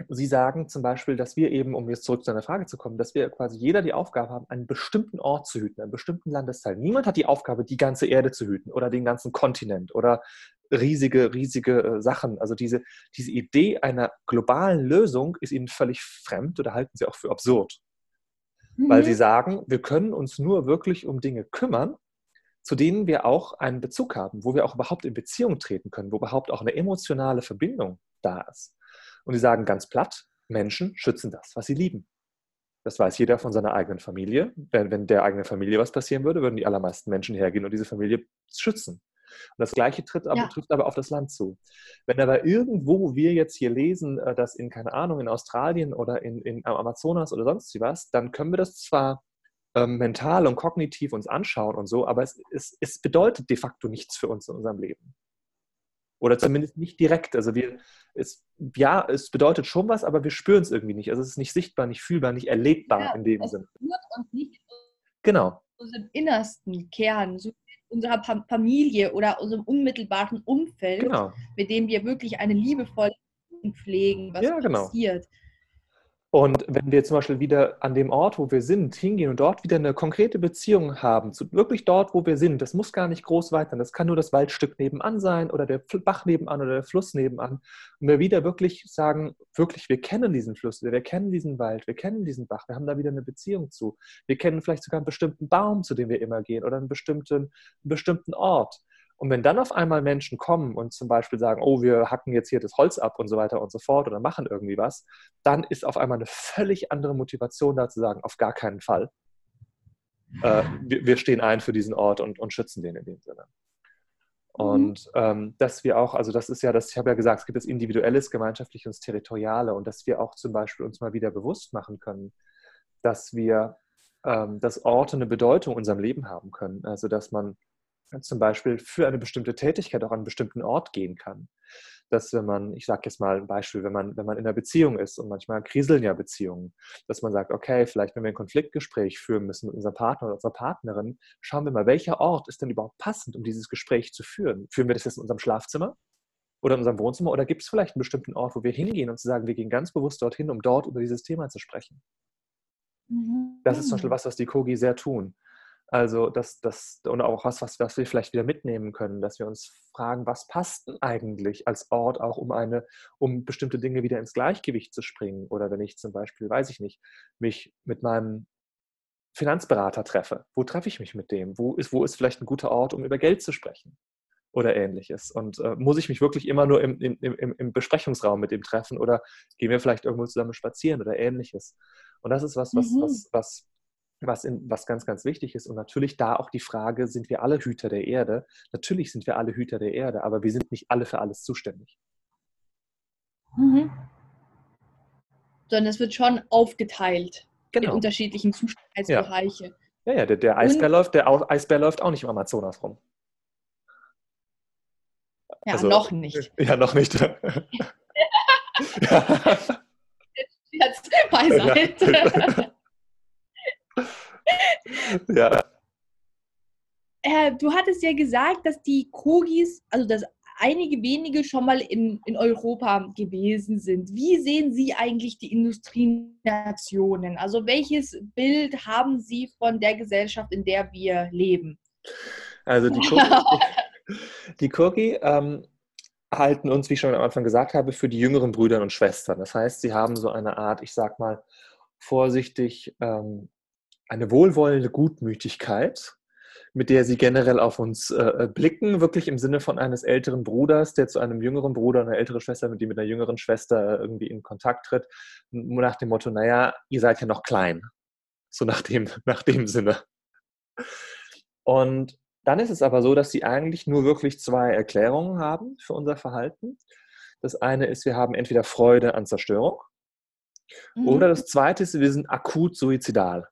A: Sie sagen zum Beispiel, dass wir eben, um jetzt zurück zu einer Frage zu kommen, dass wir quasi jeder die Aufgabe haben, einen bestimmten Ort zu hüten, einen bestimmten Landesteil. Niemand hat die Aufgabe, die ganze Erde zu hüten oder den ganzen Kontinent oder riesige, riesige äh, Sachen. Also diese, diese Idee einer globalen Lösung ist ihnen völlig fremd oder halten sie auch für absurd. Mhm. Weil sie sagen, wir können uns nur wirklich um Dinge kümmern, zu denen wir auch einen Bezug haben, wo wir auch überhaupt in Beziehung treten können, wo überhaupt auch eine emotionale Verbindung da ist. Und sie sagen ganz platt, Menschen schützen das, was sie lieben. Das weiß jeder von seiner eigenen Familie. Wenn, wenn der eigenen Familie was passieren würde, würden die allermeisten Menschen hergehen und diese Familie schützen. Und das Gleiche tritt aber, ja. trifft aber auf das Land zu. Wenn aber irgendwo wir jetzt hier lesen, äh, dass in, keine Ahnung, in Australien oder in, in Amazonas oder sonst was, dann können wir das zwar ähm, mental und kognitiv uns anschauen und so, aber es, es, es bedeutet de facto nichts für uns in unserem Leben. Oder zumindest nicht direkt. Also wir, es, ja, es bedeutet schon was, aber wir spüren es irgendwie nicht. Also es ist nicht sichtbar, nicht fühlbar, nicht erlebbar ja, in dem Sinne. Genau.
B: Unserem innersten Kern, so unserer Familie oder unserem unmittelbaren Umfeld, genau. mit dem wir wirklich eine liebevolle pflegen, was ja, genau. passiert.
A: Und wenn wir zum Beispiel wieder an dem Ort, wo wir sind, hingehen und dort wieder eine konkrete Beziehung haben, zu wirklich dort, wo wir sind, das muss gar nicht groß weit sein, das kann nur das Waldstück nebenan sein oder der Bach nebenan oder der Fluss nebenan. Und wir wieder wirklich sagen, wirklich, wir kennen diesen Fluss, wir kennen diesen Wald, wir kennen diesen Bach, wir haben da wieder eine Beziehung zu. Wir kennen vielleicht sogar einen bestimmten Baum, zu dem wir immer gehen oder einen bestimmten, einen bestimmten Ort. Und wenn dann auf einmal Menschen kommen und zum Beispiel sagen, oh, wir hacken jetzt hier das Holz ab und so weiter und so fort oder machen irgendwie was, dann ist auf einmal eine völlig andere Motivation da zu sagen, auf gar keinen Fall. Äh, wir, wir, stehen ein für diesen Ort und, und schützen den in dem Sinne. Mhm. Und ähm, dass wir auch, also das ist ja das, ich habe ja gesagt, es gibt das Individuelles, Gemeinschaftliche und das Territoriale und dass wir auch zum Beispiel uns mal wieder bewusst machen können, dass wir, ähm, dass Orte eine Bedeutung in unserem Leben haben können. Also dass man zum Beispiel für eine bestimmte Tätigkeit auch an einen bestimmten Ort gehen kann. Dass wenn man, ich sage jetzt mal ein Beispiel, wenn man, wenn man in einer Beziehung ist und manchmal kriseln ja Beziehungen, dass man sagt, okay, vielleicht wenn wir ein Konfliktgespräch führen müssen mit unserem Partner oder unserer Partnerin, schauen wir mal, welcher Ort ist denn überhaupt passend, um dieses Gespräch zu führen? Führen wir das jetzt in unserem Schlafzimmer? Oder in unserem Wohnzimmer? Oder gibt es vielleicht einen bestimmten Ort, wo wir hingehen und zu sagen, wir gehen ganz bewusst dorthin, um dort über dieses Thema zu sprechen? Mhm. Das ist zum Beispiel was, was die Kogi sehr tun. Also das, das, und auch was, was, was wir vielleicht wieder mitnehmen können, dass wir uns fragen, was passt denn eigentlich als Ort auch, um eine, um bestimmte Dinge wieder ins Gleichgewicht zu springen. Oder wenn ich zum Beispiel, weiß ich nicht, mich mit meinem Finanzberater treffe, wo treffe ich mich mit dem? Wo ist, wo ist vielleicht ein guter Ort, um über Geld zu sprechen? Oder ähnliches. Und äh, muss ich mich wirklich immer nur im, im, im, im Besprechungsraum mit dem treffen oder gehen wir vielleicht irgendwo zusammen spazieren oder ähnliches? Und das ist was, was, mhm. was, was was, in, was ganz, ganz wichtig ist. Und natürlich da auch die Frage, sind wir alle Hüter der Erde? Natürlich sind wir alle Hüter der Erde, aber wir sind nicht alle für alles zuständig.
B: Mhm. Sondern es wird schon aufgeteilt genau. in unterschiedlichen Zuständigkeitsbereiche.
A: Ja, ja, ja der, der, Eisbär läuft, der Eisbär läuft auch nicht im Amazonas rum.
B: Ja, also, noch nicht.
A: Ja, noch nicht. ja.
B: Jetzt beiseite. ja. Äh, du hattest ja gesagt, dass die Kogis, also das einige wenige schon mal in, in Europa gewesen sind. Wie sehen Sie eigentlich die Industrienationen? Also welches Bild haben Sie von der Gesellschaft, in der wir leben?
A: Also die Cookie, die Cookie ähm, halten uns, wie ich schon am Anfang gesagt habe, für die jüngeren Brüder und Schwestern. Das heißt, sie haben so eine Art, ich sag mal, vorsichtig, ähm, eine wohlwollende Gutmütigkeit, mit der sie generell auf uns äh, äh, blicken, wirklich im Sinne von eines älteren Bruders, der zu einem jüngeren Bruder, eine ältere Schwester, mit die mit einer jüngeren Schwester irgendwie in Kontakt tritt, nach dem Motto, naja, ihr seid ja noch klein. So nach dem, nach dem Sinne. Und dann ist es aber so, dass sie eigentlich nur wirklich zwei Erklärungen haben für unser Verhalten. Das eine ist, wir haben entweder Freude an Zerstörung mhm. oder das zweite ist, wir sind akut suizidal.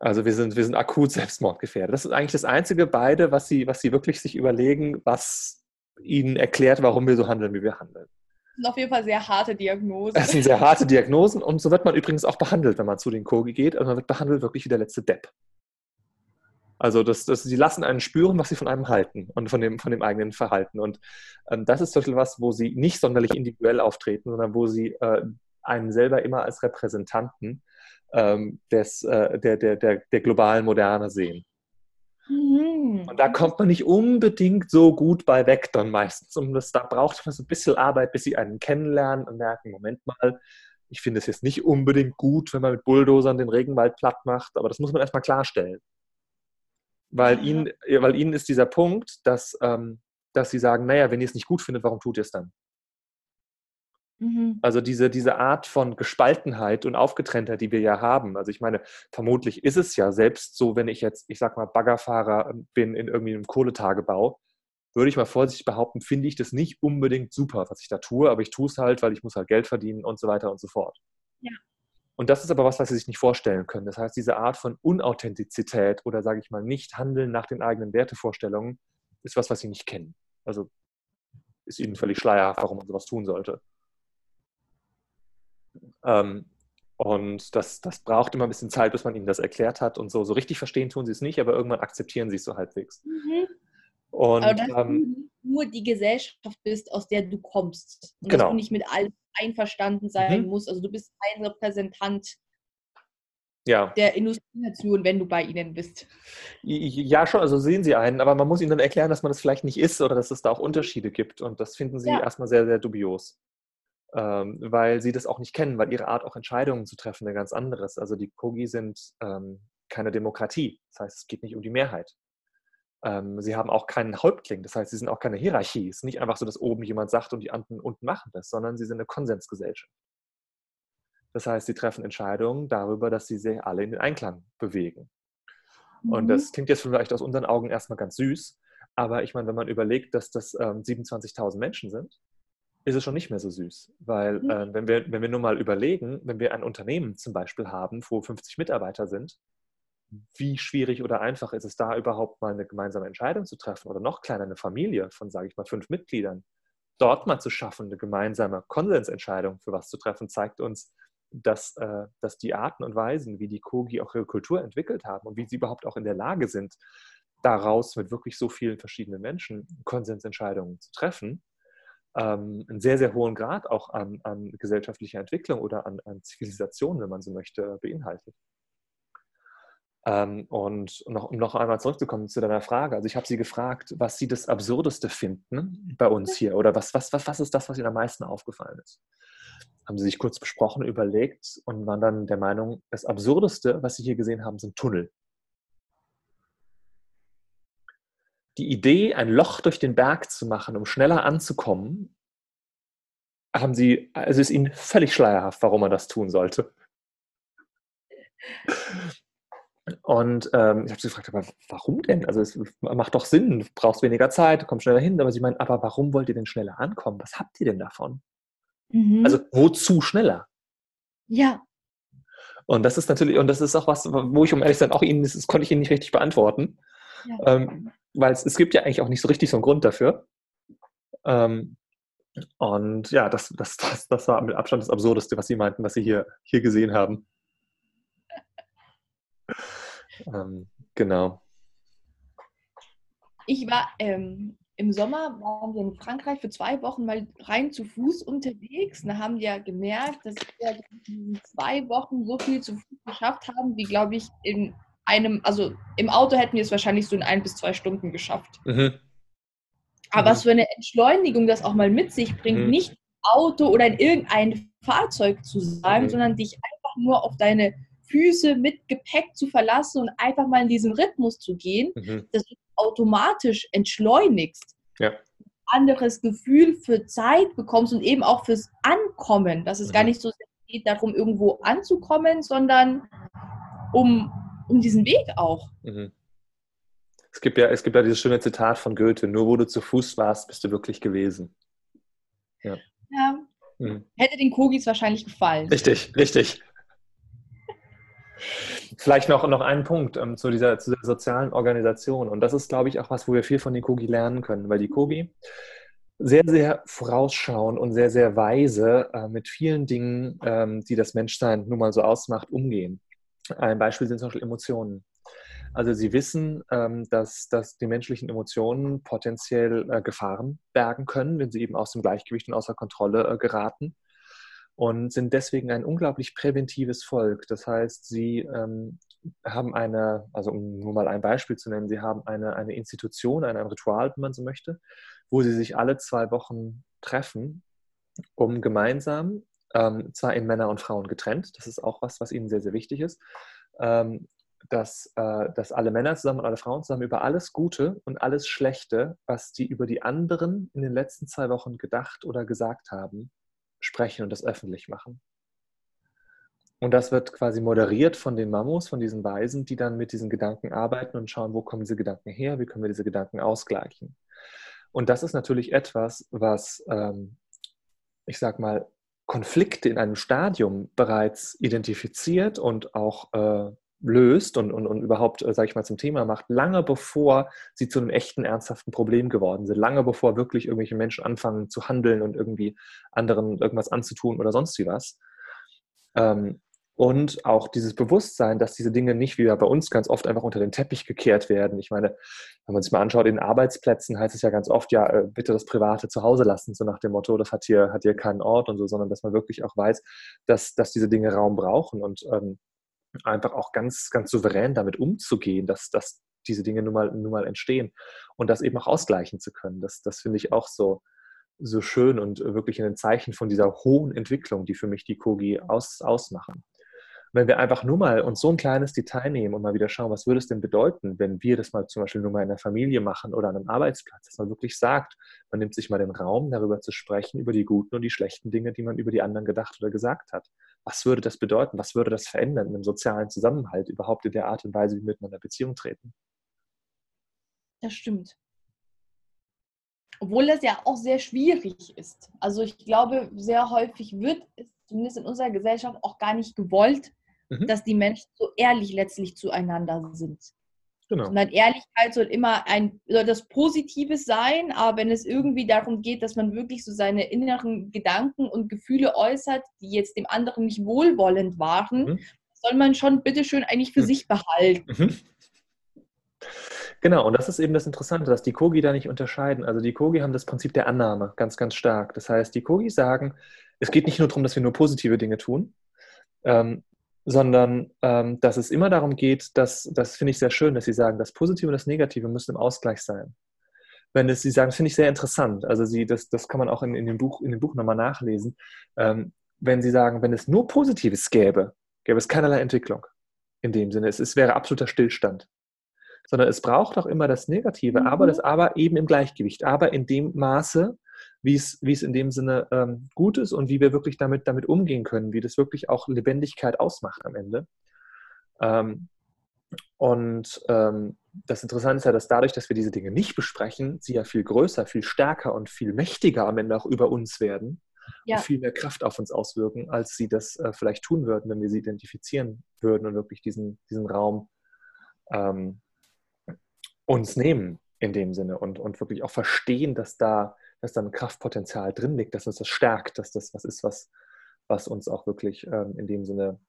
A: Also wir sind, wir sind akut selbstmordgefährdet. Das ist eigentlich das einzige beide, was sie, was sie wirklich sich überlegen, was ihnen erklärt, warum wir so handeln, wie wir handeln.
B: Das sind auf jeden Fall sehr harte Diagnosen.
A: Das sind sehr harte Diagnosen und so wird man übrigens auch behandelt, wenn man zu den Kogi geht. Also man wird behandelt wirklich wie der letzte Depp. Also das, das, sie lassen einen spüren, was sie von einem halten und von dem, von dem eigenen Verhalten. Und ähm, das ist zum Beispiel was, wo sie nicht sonderlich individuell auftreten, sondern wo sie äh, einen selber immer als Repräsentanten ähm, des, äh, der, der, der, der globalen Moderne sehen. Mhm. Und da kommt man nicht unbedingt so gut bei weg dann meistens. Und das, da braucht man so ein bisschen Arbeit, bis sie einen kennenlernen und merken, Moment mal, ich finde es jetzt nicht unbedingt gut, wenn man mit Bulldozern den Regenwald platt macht, aber das muss man erstmal klarstellen. Weil, ihnen, weil ihnen ist dieser Punkt, dass, ähm, dass sie sagen, naja, wenn ihr es nicht gut findet, warum tut ihr es dann? Mhm. Also diese, diese Art von Gespaltenheit und Aufgetrenntheit, die wir ja haben. Also ich meine, vermutlich ist es ja selbst so, wenn ich jetzt, ich sag mal, Baggerfahrer ähm, bin in irgendwie einem Kohletagebau, würde ich mal vorsichtig behaupten, finde ich das nicht unbedingt super, was ich da tue, aber ich tue es halt, weil ich muss halt Geld verdienen und so weiter und so fort. Ja. Und das ist aber was, was sie sich nicht vorstellen können. Das heißt, diese Art von Unauthentizität oder sage ich mal nicht handeln nach den eigenen Wertevorstellungen ist was, was sie nicht kennen. Also ist ihnen völlig schleierhaft, warum man sowas tun sollte. Ähm, und das, das braucht immer ein bisschen Zeit, bis man ihnen das erklärt hat und so. So richtig verstehen tun sie es nicht, aber irgendwann akzeptieren sie es so halbwegs. Mhm.
B: Und, aber dass ähm, du nur die Gesellschaft bist, aus der du kommst. Und genau. dass du nicht mit allem einverstanden sein mhm. musst. Also du bist ein Repräsentant ja. der Industrienation, wenn du bei ihnen bist.
A: Ja, schon, also sehen sie einen, aber man muss ihnen dann erklären, dass man das vielleicht nicht ist oder dass es da auch Unterschiede gibt. Und das finden sie ja. erstmal sehr, sehr dubios ähm, weil sie das auch nicht kennen, weil ihre Art auch Entscheidungen zu treffen eine ganz anderes. Also die Kogi sind ähm, keine Demokratie, das heißt, es geht nicht um die Mehrheit. Ähm, sie haben auch keinen Häuptling, das heißt, sie sind auch keine Hierarchie. Es ist nicht einfach so, dass oben jemand sagt und die anderen unten machen das, sondern sie sind eine Konsensgesellschaft. Das heißt, sie treffen Entscheidungen darüber, dass sie sich alle in den Einklang bewegen. Mhm. Und das klingt jetzt vielleicht aus unseren Augen erstmal ganz süß, aber ich meine, wenn man überlegt, dass das ähm, 27.000 Menschen sind, ist es schon nicht mehr so süß. Weil mhm. äh, wenn, wir, wenn wir nur mal überlegen, wenn wir ein Unternehmen zum Beispiel haben, wo 50 Mitarbeiter sind, wie schwierig oder einfach ist es da überhaupt mal eine gemeinsame Entscheidung zu treffen oder noch kleiner eine Familie von, sage ich mal, fünf Mitgliedern. Dort mal zu schaffen, eine gemeinsame Konsensentscheidung für was zu treffen, zeigt uns, dass, äh, dass die Arten und Weisen, wie die Kogi auch ihre Kultur entwickelt haben und wie sie überhaupt auch in der Lage sind, daraus mit wirklich so vielen verschiedenen Menschen Konsensentscheidungen zu treffen, ähm, einen sehr, sehr hohen Grad auch an, an gesellschaftlicher Entwicklung oder an, an, Zivilisation, wenn man so möchte, beinhaltet. Ähm, und noch, um noch einmal zurückzukommen zu deiner Frage. Also ich habe Sie gefragt, was Sie das Absurdeste finden bei uns hier oder was, was, was, was ist das, was Ihnen am meisten aufgefallen ist? Haben Sie sich kurz besprochen, überlegt und waren dann der Meinung, das Absurdeste, was Sie hier gesehen haben, sind Tunnel. Die Idee, ein Loch durch den Berg zu machen, um schneller anzukommen, haben sie, also ist ihnen völlig schleierhaft, warum man das tun sollte. Und ähm, ich habe sie gefragt, aber warum denn? Also es macht doch Sinn, du brauchst weniger Zeit, du kommst schneller hin. Aber sie meinen, aber warum wollt ihr denn schneller ankommen? Was habt ihr denn davon? Mhm. Also wozu schneller?
B: Ja.
A: Und das ist natürlich, und das ist auch was, wo ich um ehrlich zu sein, auch Ihnen, das, das konnte ich Ihnen nicht richtig beantworten. Ja. Ähm, weil es, es gibt ja eigentlich auch nicht so richtig so einen Grund dafür. Ähm, und ja, das, das, das, das war mit Abstand das Absurdeste, was Sie meinten, was Sie hier, hier gesehen haben. ähm, genau.
B: ich war ähm, im Sommer waren wir in Frankreich für zwei Wochen mal rein zu Fuß unterwegs. Da haben wir gemerkt, dass wir in zwei Wochen so viel zu Fuß geschafft haben, wie glaube ich in einem, also im Auto hätten wir es wahrscheinlich so in ein bis zwei Stunden geschafft. Mhm. Aber mhm. was für eine Entschleunigung das auch mal mit sich bringt, mhm. nicht Auto oder in irgendein Fahrzeug zu sein, mhm. sondern dich einfach nur auf deine Füße mit Gepäck zu verlassen und einfach mal in diesen Rhythmus zu gehen, mhm. dass du automatisch entschleunigst. Ja. Anderes Gefühl für Zeit bekommst und eben auch fürs Ankommen, dass es mhm. gar nicht so sehr geht darum, irgendwo anzukommen, sondern um, um diesen Weg auch. Mhm.
A: Es gibt, ja, es gibt ja dieses schöne Zitat von Goethe, nur wo du zu Fuß warst, bist du wirklich gewesen.
B: Ja. ja. Mhm. Hätte den Kogis wahrscheinlich gefallen.
A: Richtig, richtig. Vielleicht noch, noch einen Punkt ähm, zu, dieser, zu dieser sozialen Organisation. Und das ist, glaube ich, auch was, wo wir viel von den Kogi lernen können, weil die Kogi sehr, sehr vorausschauen und sehr, sehr weise äh, mit vielen Dingen, ähm, die das Menschsein nun mal so ausmacht, umgehen. Ein Beispiel sind zum Beispiel Emotionen. Also sie wissen, ähm, dass, dass die menschlichen Emotionen potenziell äh, Gefahren bergen können, wenn sie eben aus dem Gleichgewicht und außer Kontrolle äh, geraten und sind deswegen ein unglaublich präventives Volk. Das heißt, sie ähm, haben eine, also um nur mal ein Beispiel zu nennen, sie haben eine, eine Institution, ein, ein Ritual, wenn man so möchte, wo sie sich alle zwei Wochen treffen, um gemeinsam, ähm, zwar in Männer und Frauen getrennt, das ist auch was, was ihnen sehr, sehr wichtig ist, ähm, dass, äh, dass alle Männer zusammen und alle Frauen zusammen über alles Gute und alles Schlechte, was die über die anderen in den letzten zwei Wochen gedacht oder gesagt haben, sprechen und das öffentlich machen. Und das wird quasi moderiert von den Mamos, von diesen Weisen, die dann mit diesen Gedanken arbeiten und schauen, wo kommen diese Gedanken her, wie können wir diese Gedanken ausgleichen. Und das ist natürlich etwas, was, ähm, ich sag mal, Konflikte in einem Stadium bereits identifiziert und auch äh, löst und, und, und überhaupt, äh, sage ich mal, zum Thema macht, lange bevor sie zu einem echten, ernsthaften Problem geworden sind, lange bevor wirklich irgendwelche Menschen anfangen zu handeln und irgendwie anderen irgendwas anzutun oder sonst wie was. Ähm, und auch dieses Bewusstsein, dass diese Dinge nicht wie bei uns ganz oft einfach unter den Teppich gekehrt werden. Ich meine, wenn man sich mal anschaut, in Arbeitsplätzen heißt es ja ganz oft, ja, äh, bitte das Private zu Hause lassen, so nach dem Motto, das hat hier, hat hier keinen Ort und so, sondern dass man wirklich auch weiß, dass, dass diese Dinge Raum brauchen. Und ähm, einfach auch ganz, ganz souverän damit umzugehen, dass, dass diese Dinge nun mal, nun mal entstehen und das eben auch ausgleichen zu können. Das, das finde ich auch so, so schön und wirklich ein Zeichen von dieser hohen Entwicklung, die für mich die Kogi aus, ausmachen wenn wir einfach nur mal uns so ein kleines Detail nehmen und mal wieder schauen, was würde es denn bedeuten, wenn wir das mal zum Beispiel nur mal in der Familie machen oder an einem Arbeitsplatz, dass man wirklich sagt, man nimmt sich mal den Raum, darüber zu sprechen, über die guten und die schlechten Dinge, die man über die anderen gedacht oder gesagt hat. Was würde das bedeuten? Was würde das verändern im sozialen Zusammenhalt, überhaupt in der Art und Weise, wie wir miteinander Beziehung treten?
B: Das stimmt. Obwohl das ja auch sehr schwierig ist. Also ich glaube, sehr häufig wird es zumindest in unserer Gesellschaft auch gar nicht gewollt, mhm. dass die Menschen so ehrlich letztlich zueinander sind. Genau. Sondern Ehrlichkeit soll immer ein, soll das Positives sein, aber wenn es irgendwie darum geht, dass man wirklich so seine inneren Gedanken und Gefühle äußert, die jetzt dem anderen nicht wohlwollend waren, mhm. soll man schon bitteschön eigentlich für mhm. sich behalten. Mhm.
A: Genau, und das ist eben das Interessante, dass die Kogi da nicht unterscheiden. Also die Kogi haben das Prinzip der Annahme ganz, ganz stark. Das heißt, die Kogi sagen, es geht nicht nur darum, dass wir nur positive Dinge tun, ähm, sondern ähm, dass es immer darum geht, dass, das finde ich sehr schön, dass Sie sagen, das Positive und das Negative müssen im Ausgleich sein. Wenn es, Sie sagen, das finde ich sehr interessant, also Sie, das, das kann man auch in, in, dem Buch, in dem Buch nochmal nachlesen, ähm, wenn Sie sagen, wenn es nur Positives gäbe, gäbe es keinerlei Entwicklung in dem Sinne. Es, es wäre absoluter Stillstand. Sondern es braucht auch immer das Negative, mhm. aber das aber eben im Gleichgewicht, aber in dem Maße, wie es, wie es in dem Sinne ähm, gut ist und wie wir wirklich damit, damit umgehen können, wie das wirklich auch Lebendigkeit ausmacht am Ende. Ähm, und ähm, das Interessante ist ja, dass dadurch, dass wir diese Dinge nicht besprechen, sie ja viel größer, viel stärker und viel mächtiger am Ende auch über uns werden ja. und viel mehr Kraft auf uns auswirken, als sie das äh, vielleicht tun würden, wenn wir sie identifizieren würden und wirklich diesen, diesen Raum ähm, uns nehmen in dem Sinne und, und wirklich auch verstehen, dass da dass da ein Kraftpotenzial drin liegt, dass uns das stärkt, dass das was ist, was, was uns auch wirklich ähm, in dem Sinne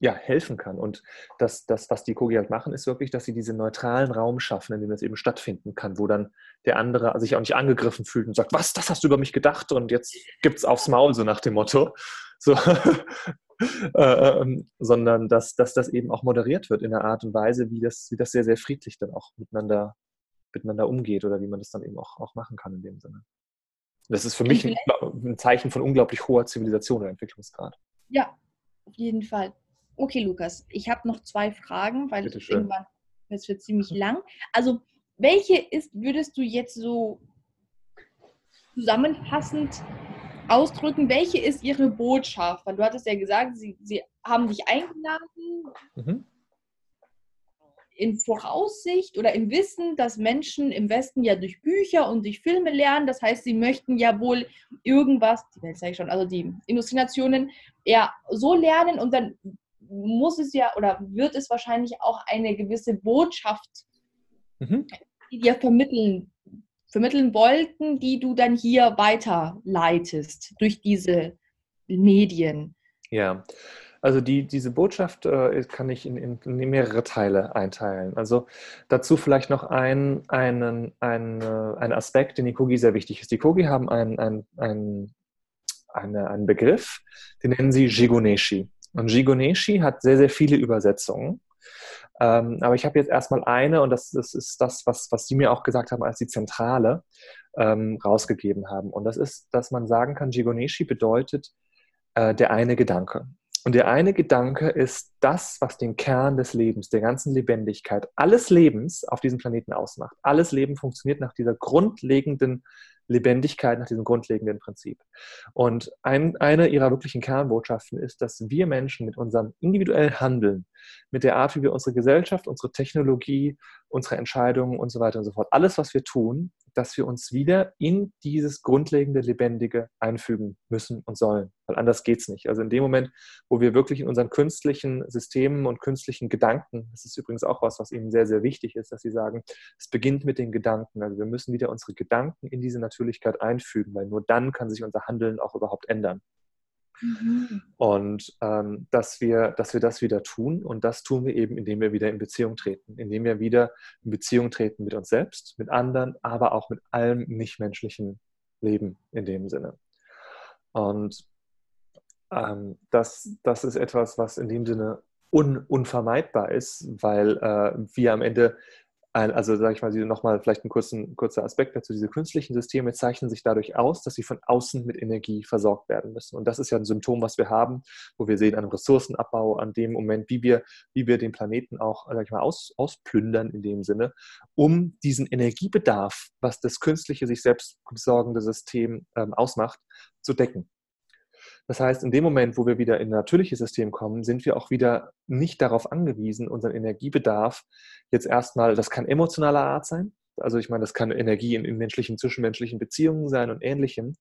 A: ja, helfen kann. Und das, das, was die Kogi halt machen, ist wirklich, dass sie diesen neutralen Raum schaffen, in dem das eben stattfinden kann, wo dann der andere sich auch nicht angegriffen fühlt und sagt, was, das hast du über mich gedacht und jetzt gibt's aufs Maul, so nach dem Motto. So, äh, ähm, sondern dass, dass das eben auch moderiert wird in der Art und Weise, wie das, wie das sehr, sehr friedlich dann auch miteinander, miteinander umgeht oder wie man das dann eben auch, auch machen kann in dem Sinne. Das ist für mich ein, ein Zeichen von unglaublich hoher Zivilisation und Entwicklungsgrad.
B: Ja, auf jeden Fall. Okay, Lukas, ich habe noch zwei Fragen, weil irgendwann es wird ziemlich lang. Also, welche ist, würdest du jetzt so zusammenfassend ausdrücken, welche ist Ihre Botschaft? Weil du hattest ja gesagt, Sie, Sie haben dich eingeladen mhm. In Voraussicht oder im Wissen, dass Menschen im Westen ja durch Bücher und durch Filme lernen. Das heißt, sie möchten ja wohl irgendwas, die Welt sage ich schon, also die Industrienationen, ja so lernen und dann muss es ja oder wird es wahrscheinlich auch eine gewisse Botschaft, mhm. die dir vermitteln vermitteln wollten, die du dann hier weiterleitest durch diese Medien?
A: Ja, also die, diese Botschaft äh, kann ich in, in, in, mehrere Teile einteilen. Also dazu vielleicht noch ein, einen, ein, äh, ein Aspekt, den die Kogi sehr wichtig ist. Die Kogi haben einen, einen, einen, eine, einen Begriff, den nennen sie Jigoneshi. Und Jigoneshi hat sehr, sehr viele Übersetzungen. Ähm, aber ich habe jetzt erstmal eine, und das, das ist das, was, was Sie mir auch gesagt haben, als die Zentrale ähm, rausgegeben haben. Und das ist, dass man sagen kann, Jigoneshi bedeutet äh, der eine Gedanke. Und der eine Gedanke ist das, was den Kern des Lebens, der ganzen Lebendigkeit, alles Lebens auf diesem Planeten ausmacht. Alles Leben funktioniert nach dieser grundlegenden Lebendigkeit, nach diesem grundlegenden Prinzip. Und ein, eine ihrer wirklichen Kernbotschaften ist, dass wir Menschen mit unserem individuellen Handeln, mit der Art, wie wir unsere Gesellschaft, unsere Technologie, unsere Entscheidungen und so weiter und so fort, alles, was wir tun, dass wir uns wieder in dieses grundlegende Lebendige einfügen müssen und sollen. Weil anders geht es nicht. Also in dem Moment, wo wir wirklich in unseren künstlichen Systemen und künstlichen Gedanken, das ist übrigens auch was, was Ihnen sehr, sehr wichtig ist, dass Sie sagen, es beginnt mit den Gedanken. Also wir müssen wieder unsere Gedanken in diese Natürlichkeit einfügen, weil nur dann kann sich unser Handeln auch überhaupt ändern. Mhm. Und ähm, dass, wir, dass wir das wieder tun und das tun wir eben, indem wir wieder in Beziehung treten, indem wir wieder in Beziehung treten mit uns selbst, mit anderen, aber auch mit allem nichtmenschlichen Leben in dem Sinne. Und ähm, das, das ist etwas, was in dem Sinne un, unvermeidbar ist, weil äh, wir am Ende also sage ich mal, nochmal vielleicht ein kurzen, kurzer Aspekt dazu. Diese künstlichen Systeme zeichnen sich dadurch aus, dass sie von außen mit Energie versorgt werden müssen. Und das ist ja ein Symptom, was wir haben, wo wir sehen an Ressourcenabbau, an dem Moment, wie wir, wie wir den Planeten auch, sag ich mal, aus, ausplündern in dem Sinne, um diesen Energiebedarf, was das künstliche, sich selbst besorgende System ähm, ausmacht, zu decken. Das heißt, in dem Moment, wo wir wieder in ein natürliches System kommen, sind wir auch wieder nicht darauf angewiesen, unseren Energiebedarf jetzt erstmal, das kann emotionaler Art sein, also ich meine, das kann Energie in, in menschlichen, zwischenmenschlichen Beziehungen sein und ähnlichem,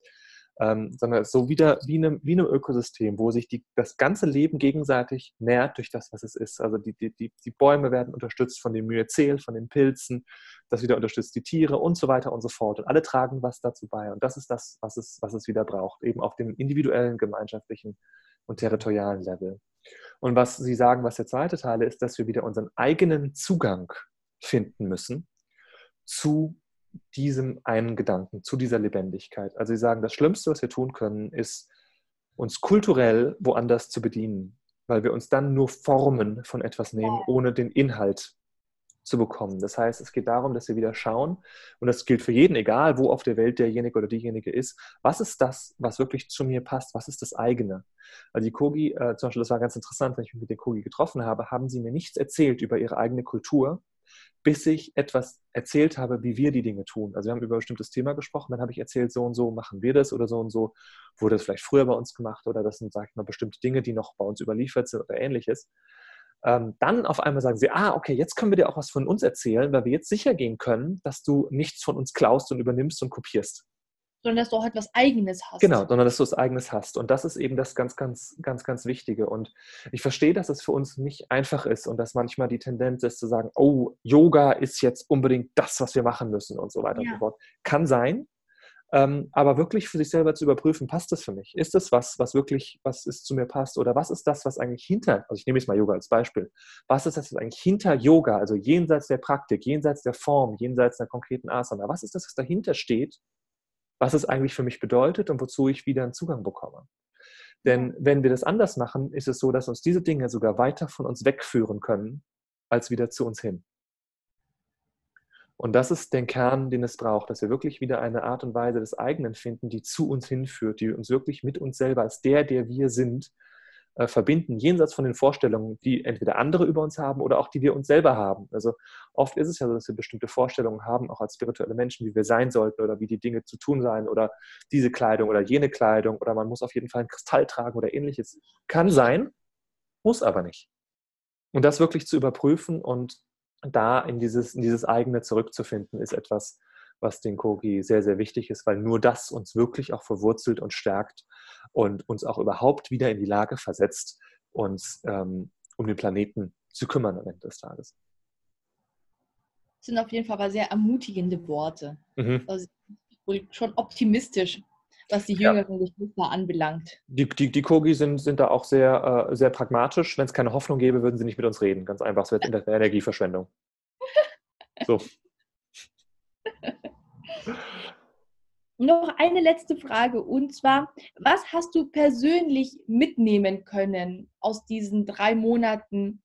A: ähm, sondern so wieder wie einem, wie einem Ökosystem, wo sich die, das ganze Leben gegenseitig nährt durch das, was es ist. Also die, die, die, die Bäume werden unterstützt von dem Myzel, von den Pilzen, das wieder unterstützt die Tiere und so weiter und so fort. Und alle tragen was dazu bei. Und das ist das, was es, was es wieder braucht, eben auf dem individuellen, gemeinschaftlichen und territorialen Level. Und was Sie sagen, was der zweite Teil ist, dass wir wieder unseren eigenen Zugang finden müssen zu diesem einen Gedanken, zu dieser Lebendigkeit. Also sie sagen, das Schlimmste, was wir tun können, ist, uns kulturell woanders zu bedienen, weil wir uns dann nur Formen von etwas nehmen, ohne den Inhalt zu bekommen. Das heißt, es geht darum, dass wir wieder schauen, und das gilt für jeden, egal wo auf der Welt derjenige oder diejenige ist, was ist das, was wirklich zu mir passt, was ist das eigene. Also die Kogi, äh, zum Beispiel, das war ganz interessant, wenn ich mich mit den Kogi getroffen habe, haben sie mir nichts erzählt über ihre eigene Kultur, bis ich etwas erzählt habe, wie wir die Dinge tun. Also wir haben über ein bestimmtes Thema gesprochen, dann habe ich erzählt, so und so machen wir das oder so und so wurde das vielleicht früher bei uns gemacht oder das sind, sag ich mal, bestimmte Dinge, die noch bei uns überliefert sind oder ähnliches. Ähm, dann auf einmal sagen sie, ah, okay, jetzt können wir dir auch was von uns erzählen, weil wir jetzt sicher gehen können, dass du nichts von uns klaust und übernimmst und kopierst
B: sondern dass du auch etwas Eigenes hast.
A: Genau, sondern dass du etwas Eigenes hast. Und das ist eben das ganz, ganz, ganz, ganz Wichtige. Und ich verstehe, dass es für uns nicht einfach ist und dass manchmal die Tendenz ist zu sagen, oh, Yoga ist jetzt unbedingt das, was wir machen müssen und so weiter ja. und so fort. Kann sein, ähm, aber wirklich für sich selber zu überprüfen, passt das für mich? Ist das was, was wirklich, was ist zu mir passt? Oder was ist das, was eigentlich hinter, also ich nehme jetzt mal Yoga als Beispiel, was ist das, was eigentlich hinter Yoga, also jenseits der Praktik, jenseits der Form, jenseits der konkreten Asana, was ist das, was dahinter steht, was es eigentlich für mich bedeutet und wozu ich wieder einen Zugang bekomme? Denn wenn wir das anders machen, ist es so, dass uns diese Dinge sogar weiter von uns wegführen können, als wieder zu uns hin. Und das ist der Kern, den es braucht, dass wir wirklich wieder eine Art und Weise des eigenen finden, die zu uns hinführt, die uns wirklich mit uns selber als der, der wir sind, äh, verbinden, jenseits von den Vorstellungen, die entweder andere über uns haben oder auch die wir uns selber haben. Also oft ist es ja so, dass wir bestimmte Vorstellungen haben, auch als spirituelle Menschen, wie wir sein sollten oder wie die Dinge zu tun seien oder diese Kleidung oder jene Kleidung oder man muss auf jeden Fall einen Kristall tragen oder ähnliches. Kann sein, muss aber nicht. Und das wirklich zu überprüfen und da in dieses, in dieses eigene zurückzufinden, ist etwas, was den Kogi sehr, sehr wichtig ist, weil nur das uns wirklich auch verwurzelt und stärkt und uns auch überhaupt wieder in die Lage versetzt, uns ähm, um den Planeten zu kümmern am Ende des Tages.
B: Das sind auf jeden Fall sehr ermutigende Worte. Mhm. Also schon optimistisch, was die jüngeren ja. Geschwister anbelangt.
A: Die, die, die Kogi sind, sind da auch sehr, äh, sehr pragmatisch. Wenn es keine Hoffnung gäbe, würden sie nicht mit uns reden. Ganz einfach. Es wird Energieverschwendung. So.
B: Noch eine letzte Frage und zwar, was hast du persönlich mitnehmen können aus diesen drei Monaten,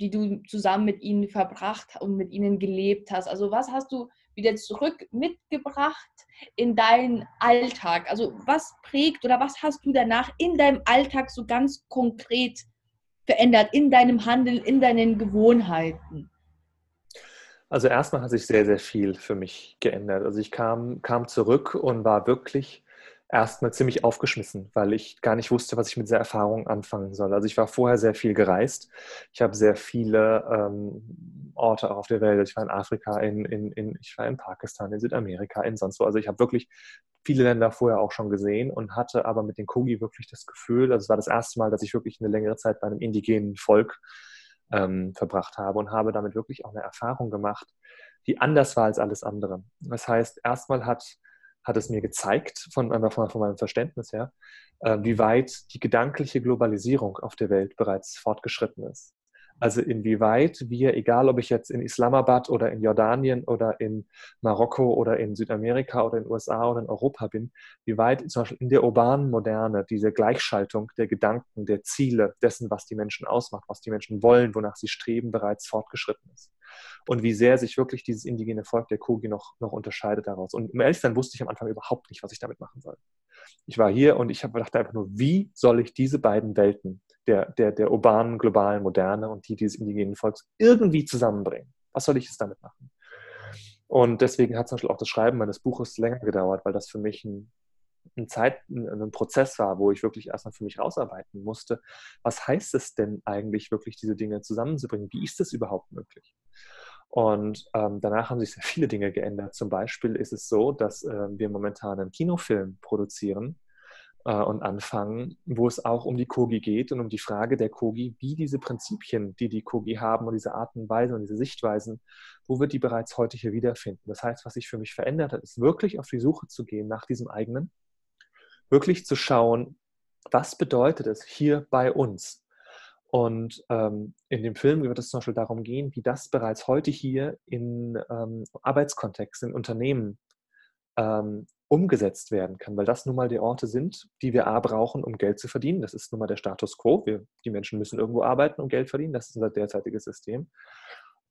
B: die du zusammen mit ihnen verbracht und mit ihnen gelebt hast? Also was hast du wieder zurück mitgebracht in deinen Alltag? Also was prägt oder was hast du danach in deinem Alltag so ganz konkret verändert, in deinem Handeln, in deinen Gewohnheiten?
A: Also erstmal hat sich sehr, sehr viel für mich geändert. Also ich kam, kam zurück und war wirklich erstmal ziemlich aufgeschmissen, weil ich gar nicht wusste, was ich mit dieser Erfahrung anfangen soll. Also ich war vorher sehr viel gereist. Ich habe sehr viele ähm, Orte auf der Welt. Ich war in Afrika, in, in, in, ich war in Pakistan, in Südamerika, in sonst wo. Also ich habe wirklich viele Länder vorher auch schon gesehen und hatte aber mit den Kogi wirklich das Gefühl, also es war das erste Mal, dass ich wirklich eine längere Zeit bei einem indigenen Volk ähm, verbracht habe und habe damit wirklich auch eine Erfahrung gemacht, die anders war als alles andere. Das heißt, erstmal hat, hat es mir gezeigt, von, von, von meinem Verständnis her, äh, wie weit die gedankliche Globalisierung auf der Welt bereits fortgeschritten ist. Also inwieweit wir, egal ob ich jetzt in Islamabad oder in Jordanien oder in Marokko oder in Südamerika oder in den USA oder in Europa bin, wie weit zum Beispiel in der urbanen Moderne diese Gleichschaltung der Gedanken, der Ziele, dessen, was die Menschen ausmacht, was die Menschen wollen, wonach sie streben, bereits fortgeschritten ist. Und wie sehr sich wirklich dieses indigene Volk der Kogi noch, noch unterscheidet daraus. Und um ehrlich wusste ich am Anfang überhaupt nicht, was ich damit machen soll. Ich war hier und ich habe gedacht einfach nur, wie soll ich diese beiden Welten der, der, der urbanen, globalen Moderne und die dieses indigenen Volks irgendwie zusammenbringen. Was soll ich jetzt damit machen? Und deswegen hat zum Beispiel auch das Schreiben meines Buches länger gedauert, weil das für mich ein, ein, Zeit, ein Prozess war, wo ich wirklich erstmal für mich rausarbeiten musste. Was heißt es denn eigentlich, wirklich diese Dinge zusammenzubringen? Wie ist das überhaupt möglich? Und ähm, danach haben sich sehr viele Dinge geändert. Zum Beispiel ist es so, dass äh, wir momentan einen Kinofilm produzieren, und anfangen, wo es auch um die Kogi geht und um die Frage der Kogi, wie diese Prinzipien, die die Kogi haben und diese Arten und Weisen und diese Sichtweisen, wo wir die bereits heute hier wiederfinden. Das heißt, was sich für mich verändert hat, ist wirklich auf die Suche zu gehen nach diesem eigenen, wirklich zu schauen, was bedeutet es hier bei uns? Und ähm, in dem Film wird es zum Beispiel darum gehen, wie das bereits heute hier in ähm, Arbeitskontexten, in Unternehmen ähm, umgesetzt werden kann, weil das nun mal die Orte sind, die wir A brauchen, um Geld zu verdienen. Das ist nun mal der Status quo. Wir, die Menschen müssen irgendwo arbeiten, um Geld verdienen. Das ist unser derzeitiges System.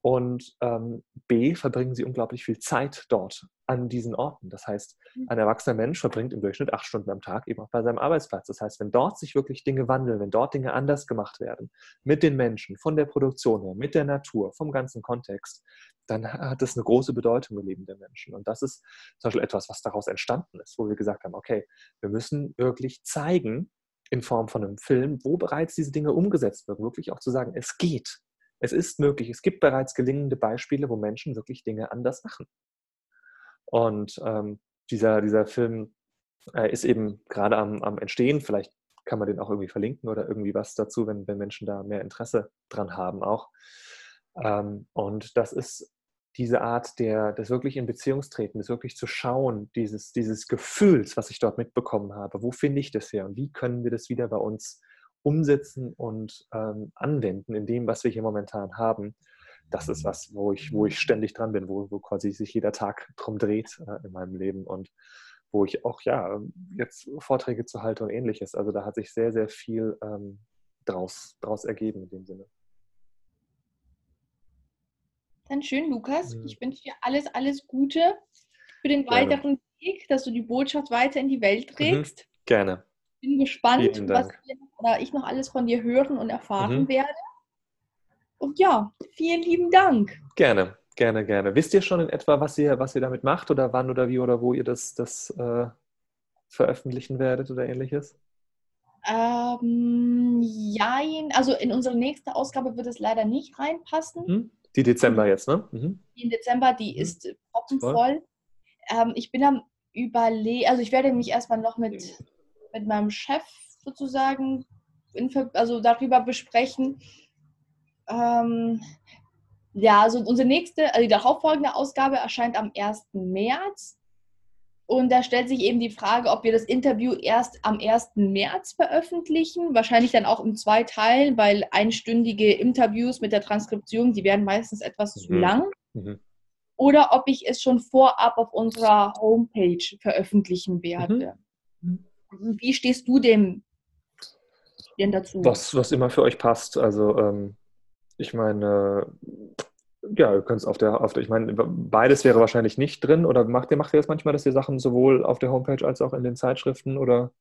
A: Und ähm, B, verbringen sie unglaublich viel Zeit dort an diesen Orten. Das heißt, mhm. ein erwachsener Mensch verbringt im Durchschnitt acht Stunden am Tag eben auch bei seinem Arbeitsplatz. Das heißt, wenn dort sich wirklich Dinge wandeln, wenn dort Dinge anders gemacht werden, mit den Menschen, von der Produktion her, mit der Natur, vom ganzen Kontext, dann hat es eine große Bedeutung im Leben der Menschen. Und das ist zum Beispiel etwas, was daraus entstanden ist, wo wir gesagt haben, okay, wir müssen wirklich zeigen, in Form von einem Film, wo bereits diese Dinge umgesetzt werden, wirklich auch zu sagen, es geht. Es ist möglich. Es gibt bereits gelingende Beispiele, wo Menschen wirklich Dinge anders machen. Und ähm, dieser, dieser Film äh, ist eben gerade am, am Entstehen. Vielleicht kann man den auch irgendwie verlinken oder irgendwie was dazu, wenn, wenn Menschen da mehr Interesse dran haben auch. Ähm, und das ist diese Art der, des wirklich in Beziehungstreten, des wirklich zu schauen, dieses, dieses Gefühls, was ich dort mitbekommen habe, wo finde ich das her und wie können wir das wieder bei uns umsetzen und ähm, anwenden in dem, was wir hier momentan haben. Das ist was, wo ich, wo ich ständig dran bin, wo, wo quasi sich jeder Tag drum dreht äh, in meinem Leben und wo ich auch ja jetzt Vorträge zu halte und ähnliches. Also da hat sich sehr, sehr viel ähm, draus, draus ergeben in dem Sinne.
B: Dann schön, Lukas. Mhm. Ich wünsche dir alles, alles Gute für den Gerne. weiteren Weg, dass du die Botschaft weiter in die Welt mhm. trägst.
A: Mhm. Gerne.
B: Bin gespannt, was wir, oder ich noch alles von dir hören und erfahren mhm. werde. Und ja, vielen lieben Dank.
A: Gerne, gerne, gerne. Wisst ihr schon in etwa, was ihr, was ihr damit macht oder wann oder wie oder wo ihr das, das äh, veröffentlichen werdet oder ähnliches?
B: Ähm, jein, also in unsere nächste Ausgabe wird es leider nicht reinpassen.
A: Hm? Die Dezember jetzt, ne? Mhm.
B: Die in Dezember, die mhm. ist proppenvoll. Ähm, ich bin am überlegen, also ich werde mich erstmal noch mit, mit meinem Chef sozusagen in, also darüber besprechen. Ähm, ja, also unsere nächste, also die darauffolgende Ausgabe erscheint am 1. März. Und da stellt sich eben die Frage, ob wir das Interview erst am 1. März veröffentlichen, wahrscheinlich dann auch in zwei Teilen, weil einstündige Interviews mit der Transkription, die werden meistens etwas zu mhm. lang. Mhm. Oder ob ich es schon vorab auf unserer Homepage veröffentlichen werde. Mhm. mhm. Wie stehst du dem denn dazu?
A: Was, was immer für euch passt. Also ähm, ich meine, ja, ihr könnt es auf der, auf der, ich meine, beides wäre wahrscheinlich nicht drin. Oder macht ihr, macht ihr das manchmal, dass ihr Sachen sowohl auf der Homepage als auch in den Zeitschriften oder?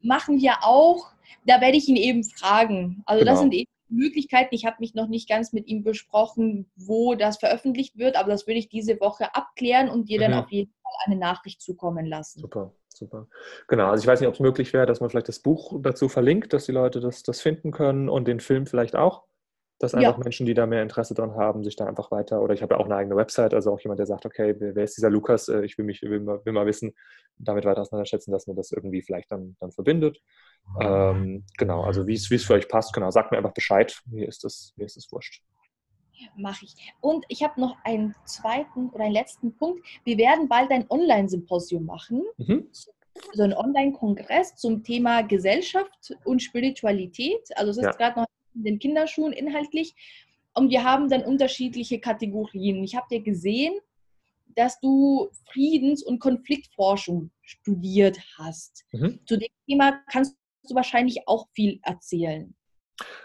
B: Machen wir auch. Da werde ich ihn eben fragen. Also genau. das sind eben Möglichkeiten. Ich habe mich noch nicht ganz mit ihm besprochen, wo das veröffentlicht wird, aber das würde ich diese Woche abklären und dir mhm. dann auf jeden Fall eine Nachricht zukommen lassen.
A: Super, super. Genau, also ich weiß nicht, ob es möglich wäre, dass man vielleicht das Buch dazu verlinkt, dass die Leute das, das finden können und den Film vielleicht auch dass einfach ja. Menschen, die da mehr Interesse dran haben, sich da einfach weiter, oder ich habe ja auch eine eigene Website, also auch jemand, der sagt, okay, wer ist dieser Lukas, äh, ich will mich, will mal, will mal wissen, damit weiter auseinanderschätzen, dass man das irgendwie vielleicht dann, dann verbindet. Ähm, genau, also wie es für euch passt, genau, sagt mir einfach Bescheid, mir ist das, mir ist das wurscht.
B: Mache ich. Und ich habe noch einen zweiten oder einen letzten Punkt. Wir werden bald ein Online-Symposium machen. Mhm so ein Online-Kongress zum Thema Gesellschaft und Spiritualität. Also es ist ja. gerade noch in den Kinderschuhen inhaltlich. Und wir haben dann unterschiedliche Kategorien. Ich habe dir gesehen, dass du Friedens- und Konfliktforschung studiert hast. Mhm. Zu dem Thema kannst du wahrscheinlich auch viel erzählen.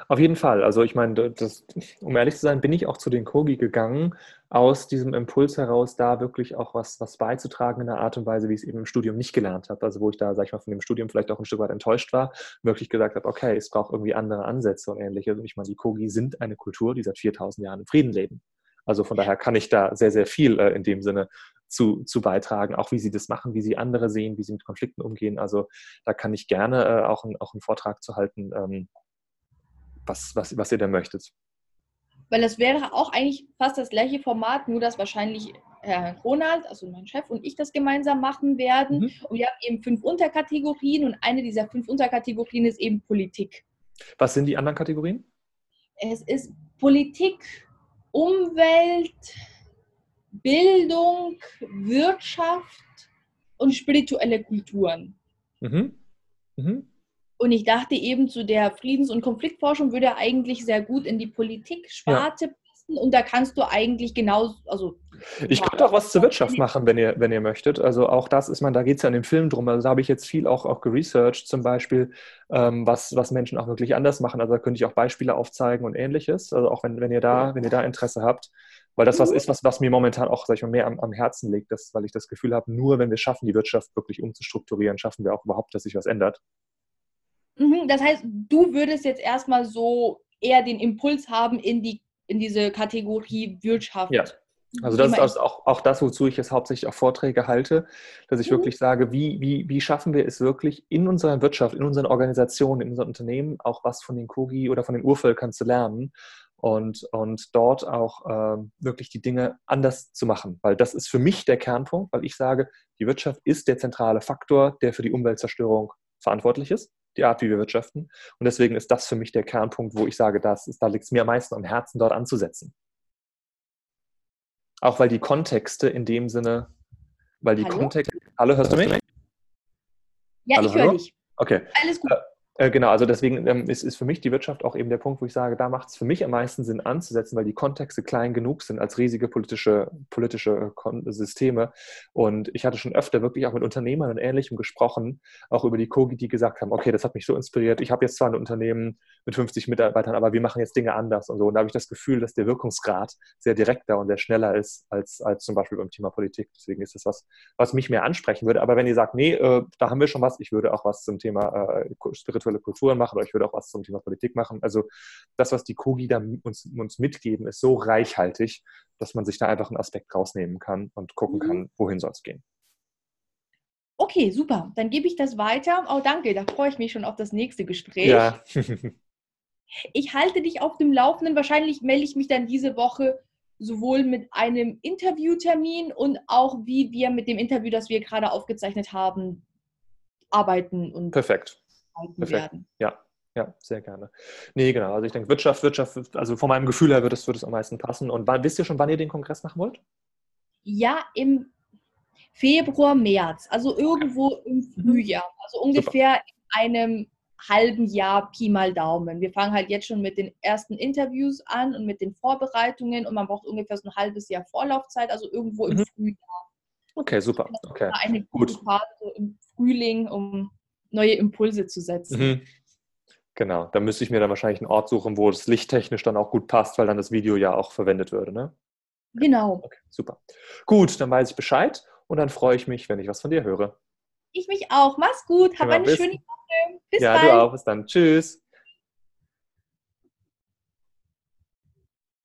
A: Auf jeden Fall. Also ich meine, das, um ehrlich zu sein, bin ich auch zu den Kogi gegangen, aus diesem Impuls heraus, da wirklich auch was, was beizutragen in einer Art und Weise, wie ich es eben im Studium nicht gelernt habe. Also wo ich da, sag ich mal, von dem Studium vielleicht auch ein Stück weit enttäuscht war, wirklich gesagt habe, okay, es braucht irgendwie andere Ansätze und ähnliches. Und ich meine, die Kogi sind eine Kultur, die seit 4000 Jahren im Frieden leben. Also von daher kann ich da sehr, sehr viel äh, in dem Sinne zu, zu beitragen, auch wie sie das machen, wie sie andere sehen, wie sie mit Konflikten umgehen. Also da kann ich gerne äh, auch, ein, auch einen Vortrag zu halten. Ähm, was, was, was ihr da möchtet.
B: Weil das wäre auch eigentlich fast das gleiche Format, nur dass wahrscheinlich Herr Ronald, also mein Chef und ich das gemeinsam machen werden. Mhm. Und wir haben eben fünf Unterkategorien und eine dieser fünf Unterkategorien ist eben Politik.
A: Was sind die anderen Kategorien?
B: Es ist Politik, Umwelt, Bildung, Wirtschaft und spirituelle Kulturen. Mhm. Mhm. Und ich dachte eben, zu der Friedens- und Konfliktforschung würde er eigentlich sehr gut in die Politiksparte ja. passen. Und da kannst du eigentlich genau, also.
A: Ich könnte auch was zur Wirtschaft machen, wenn ihr, wenn ihr möchtet. Also auch das ist man, da geht es ja in dem Film drum. Also da habe ich jetzt viel auch, auch geresearched, zum Beispiel, ähm, was, was Menschen auch wirklich anders machen. Also da könnte ich auch Beispiele aufzeigen und ähnliches. Also auch wenn, wenn ihr da, wenn ihr da Interesse habt. Weil das was mhm. ist, was, was mir momentan auch, sag ich mal, mehr am, am Herzen liegt, das, weil ich das Gefühl habe, nur wenn wir schaffen, die Wirtschaft wirklich umzustrukturieren, schaffen wir auch überhaupt, dass sich was ändert.
B: Mhm, das heißt, du würdest jetzt erstmal so eher den Impuls haben in, die, in diese Kategorie Wirtschaft.
A: Ja. Also das ist auch, auch das, wozu ich jetzt hauptsächlich auch Vorträge halte, dass ich mhm. wirklich sage, wie, wie, wie schaffen wir es wirklich in unserer Wirtschaft, in unseren Organisationen, in unseren Unternehmen auch was von den Kogi oder von den Urvölkern zu lernen und, und dort auch äh, wirklich die Dinge anders zu machen. Weil das ist für mich der Kernpunkt, weil ich sage, die Wirtschaft ist der zentrale Faktor, der für die Umweltzerstörung verantwortlich ist die Art, wie wir wirtschaften. Und deswegen ist das für mich der Kernpunkt, wo ich sage, das ist, da liegt es mir am meisten am Herzen, dort anzusetzen. Auch weil die Kontexte in dem Sinne, weil die
B: Hallo?
A: Kontexte. Hallo, hörst du mich?
B: Ja,
A: Hallo,
B: ich höre dich.
A: Okay.
B: Alles gut.
A: Äh, Genau, also deswegen ähm, ist, ist für mich die Wirtschaft auch eben der Punkt, wo ich sage, da macht es für mich am meisten Sinn anzusetzen, weil die Kontexte klein genug sind als riesige politische, politische äh, Systeme. Und ich hatte schon öfter wirklich auch mit Unternehmern und Ähnlichem gesprochen, auch über die Kogi, die gesagt haben, okay, das hat mich so inspiriert. Ich habe jetzt zwar ein Unternehmen mit 50 Mitarbeitern, aber wir machen jetzt Dinge anders und so. Und da habe ich das Gefühl, dass der Wirkungsgrad sehr direkter und sehr schneller ist als, als zum Beispiel beim Thema Politik. Deswegen ist das was, was mich mehr ansprechen würde. Aber wenn ihr sagt, nee, äh, da haben wir schon was, ich würde auch was zum Thema äh, spirituelle Kulturen machen oder ich würde auch was zum Thema Politik machen. Also das, was die Kogi da uns, uns mitgeben, ist so reichhaltig, dass man sich da einfach einen Aspekt rausnehmen kann und gucken
B: Mhm.
A: kann, wohin soll es gehen.
B: Okay, super. Dann gebe ich das weiter. Oh, danke. Da freue ich mich schon auf das nächste Gespräch.
A: Ja,
B: Ich halte dich auf dem Laufenden. Wahrscheinlich melde ich mich dann diese Woche sowohl mit einem Interviewtermin und auch wie wir mit dem Interview, das wir gerade aufgezeichnet haben, arbeiten und
A: perfekt.
B: Halten
A: perfekt.
B: werden.
A: Ja, ja, sehr gerne. Nee, genau. Also ich denke, Wirtschaft, Wirtschaft, also von meinem Gefühl her wird es, wird es am meisten passen. Und wann, wisst ihr schon, wann ihr den Kongress machen wollt?
B: Ja, im Februar, März, also irgendwo im Frühjahr, also ungefähr in einem halben Jahr Pi mal Daumen. Wir fangen halt jetzt schon mit den ersten Interviews an und mit den Vorbereitungen und man braucht ungefähr so ein halbes Jahr Vorlaufzeit, also irgendwo im
A: Mhm.
B: Frühjahr.
A: Okay, super. Okay.
B: Eine gute
A: Gut.
B: Phase im Frühling, um neue Impulse zu setzen.
A: Mhm. Genau, da müsste ich mir dann wahrscheinlich einen Ort suchen, wo es lichttechnisch dann auch gut passt, weil dann das Video ja auch verwendet würde. Ne?
B: Genau.
A: Okay, super. Gut, dann weiß ich Bescheid und dann freue ich mich, wenn ich was von dir höre.
B: Ich mich auch. Mach's gut. Hab
A: Genau,
B: eine
A: bis-
B: schöne Woche. Bis
A: ja,
B: bald.
A: du auch. Bis dann. Tschüss.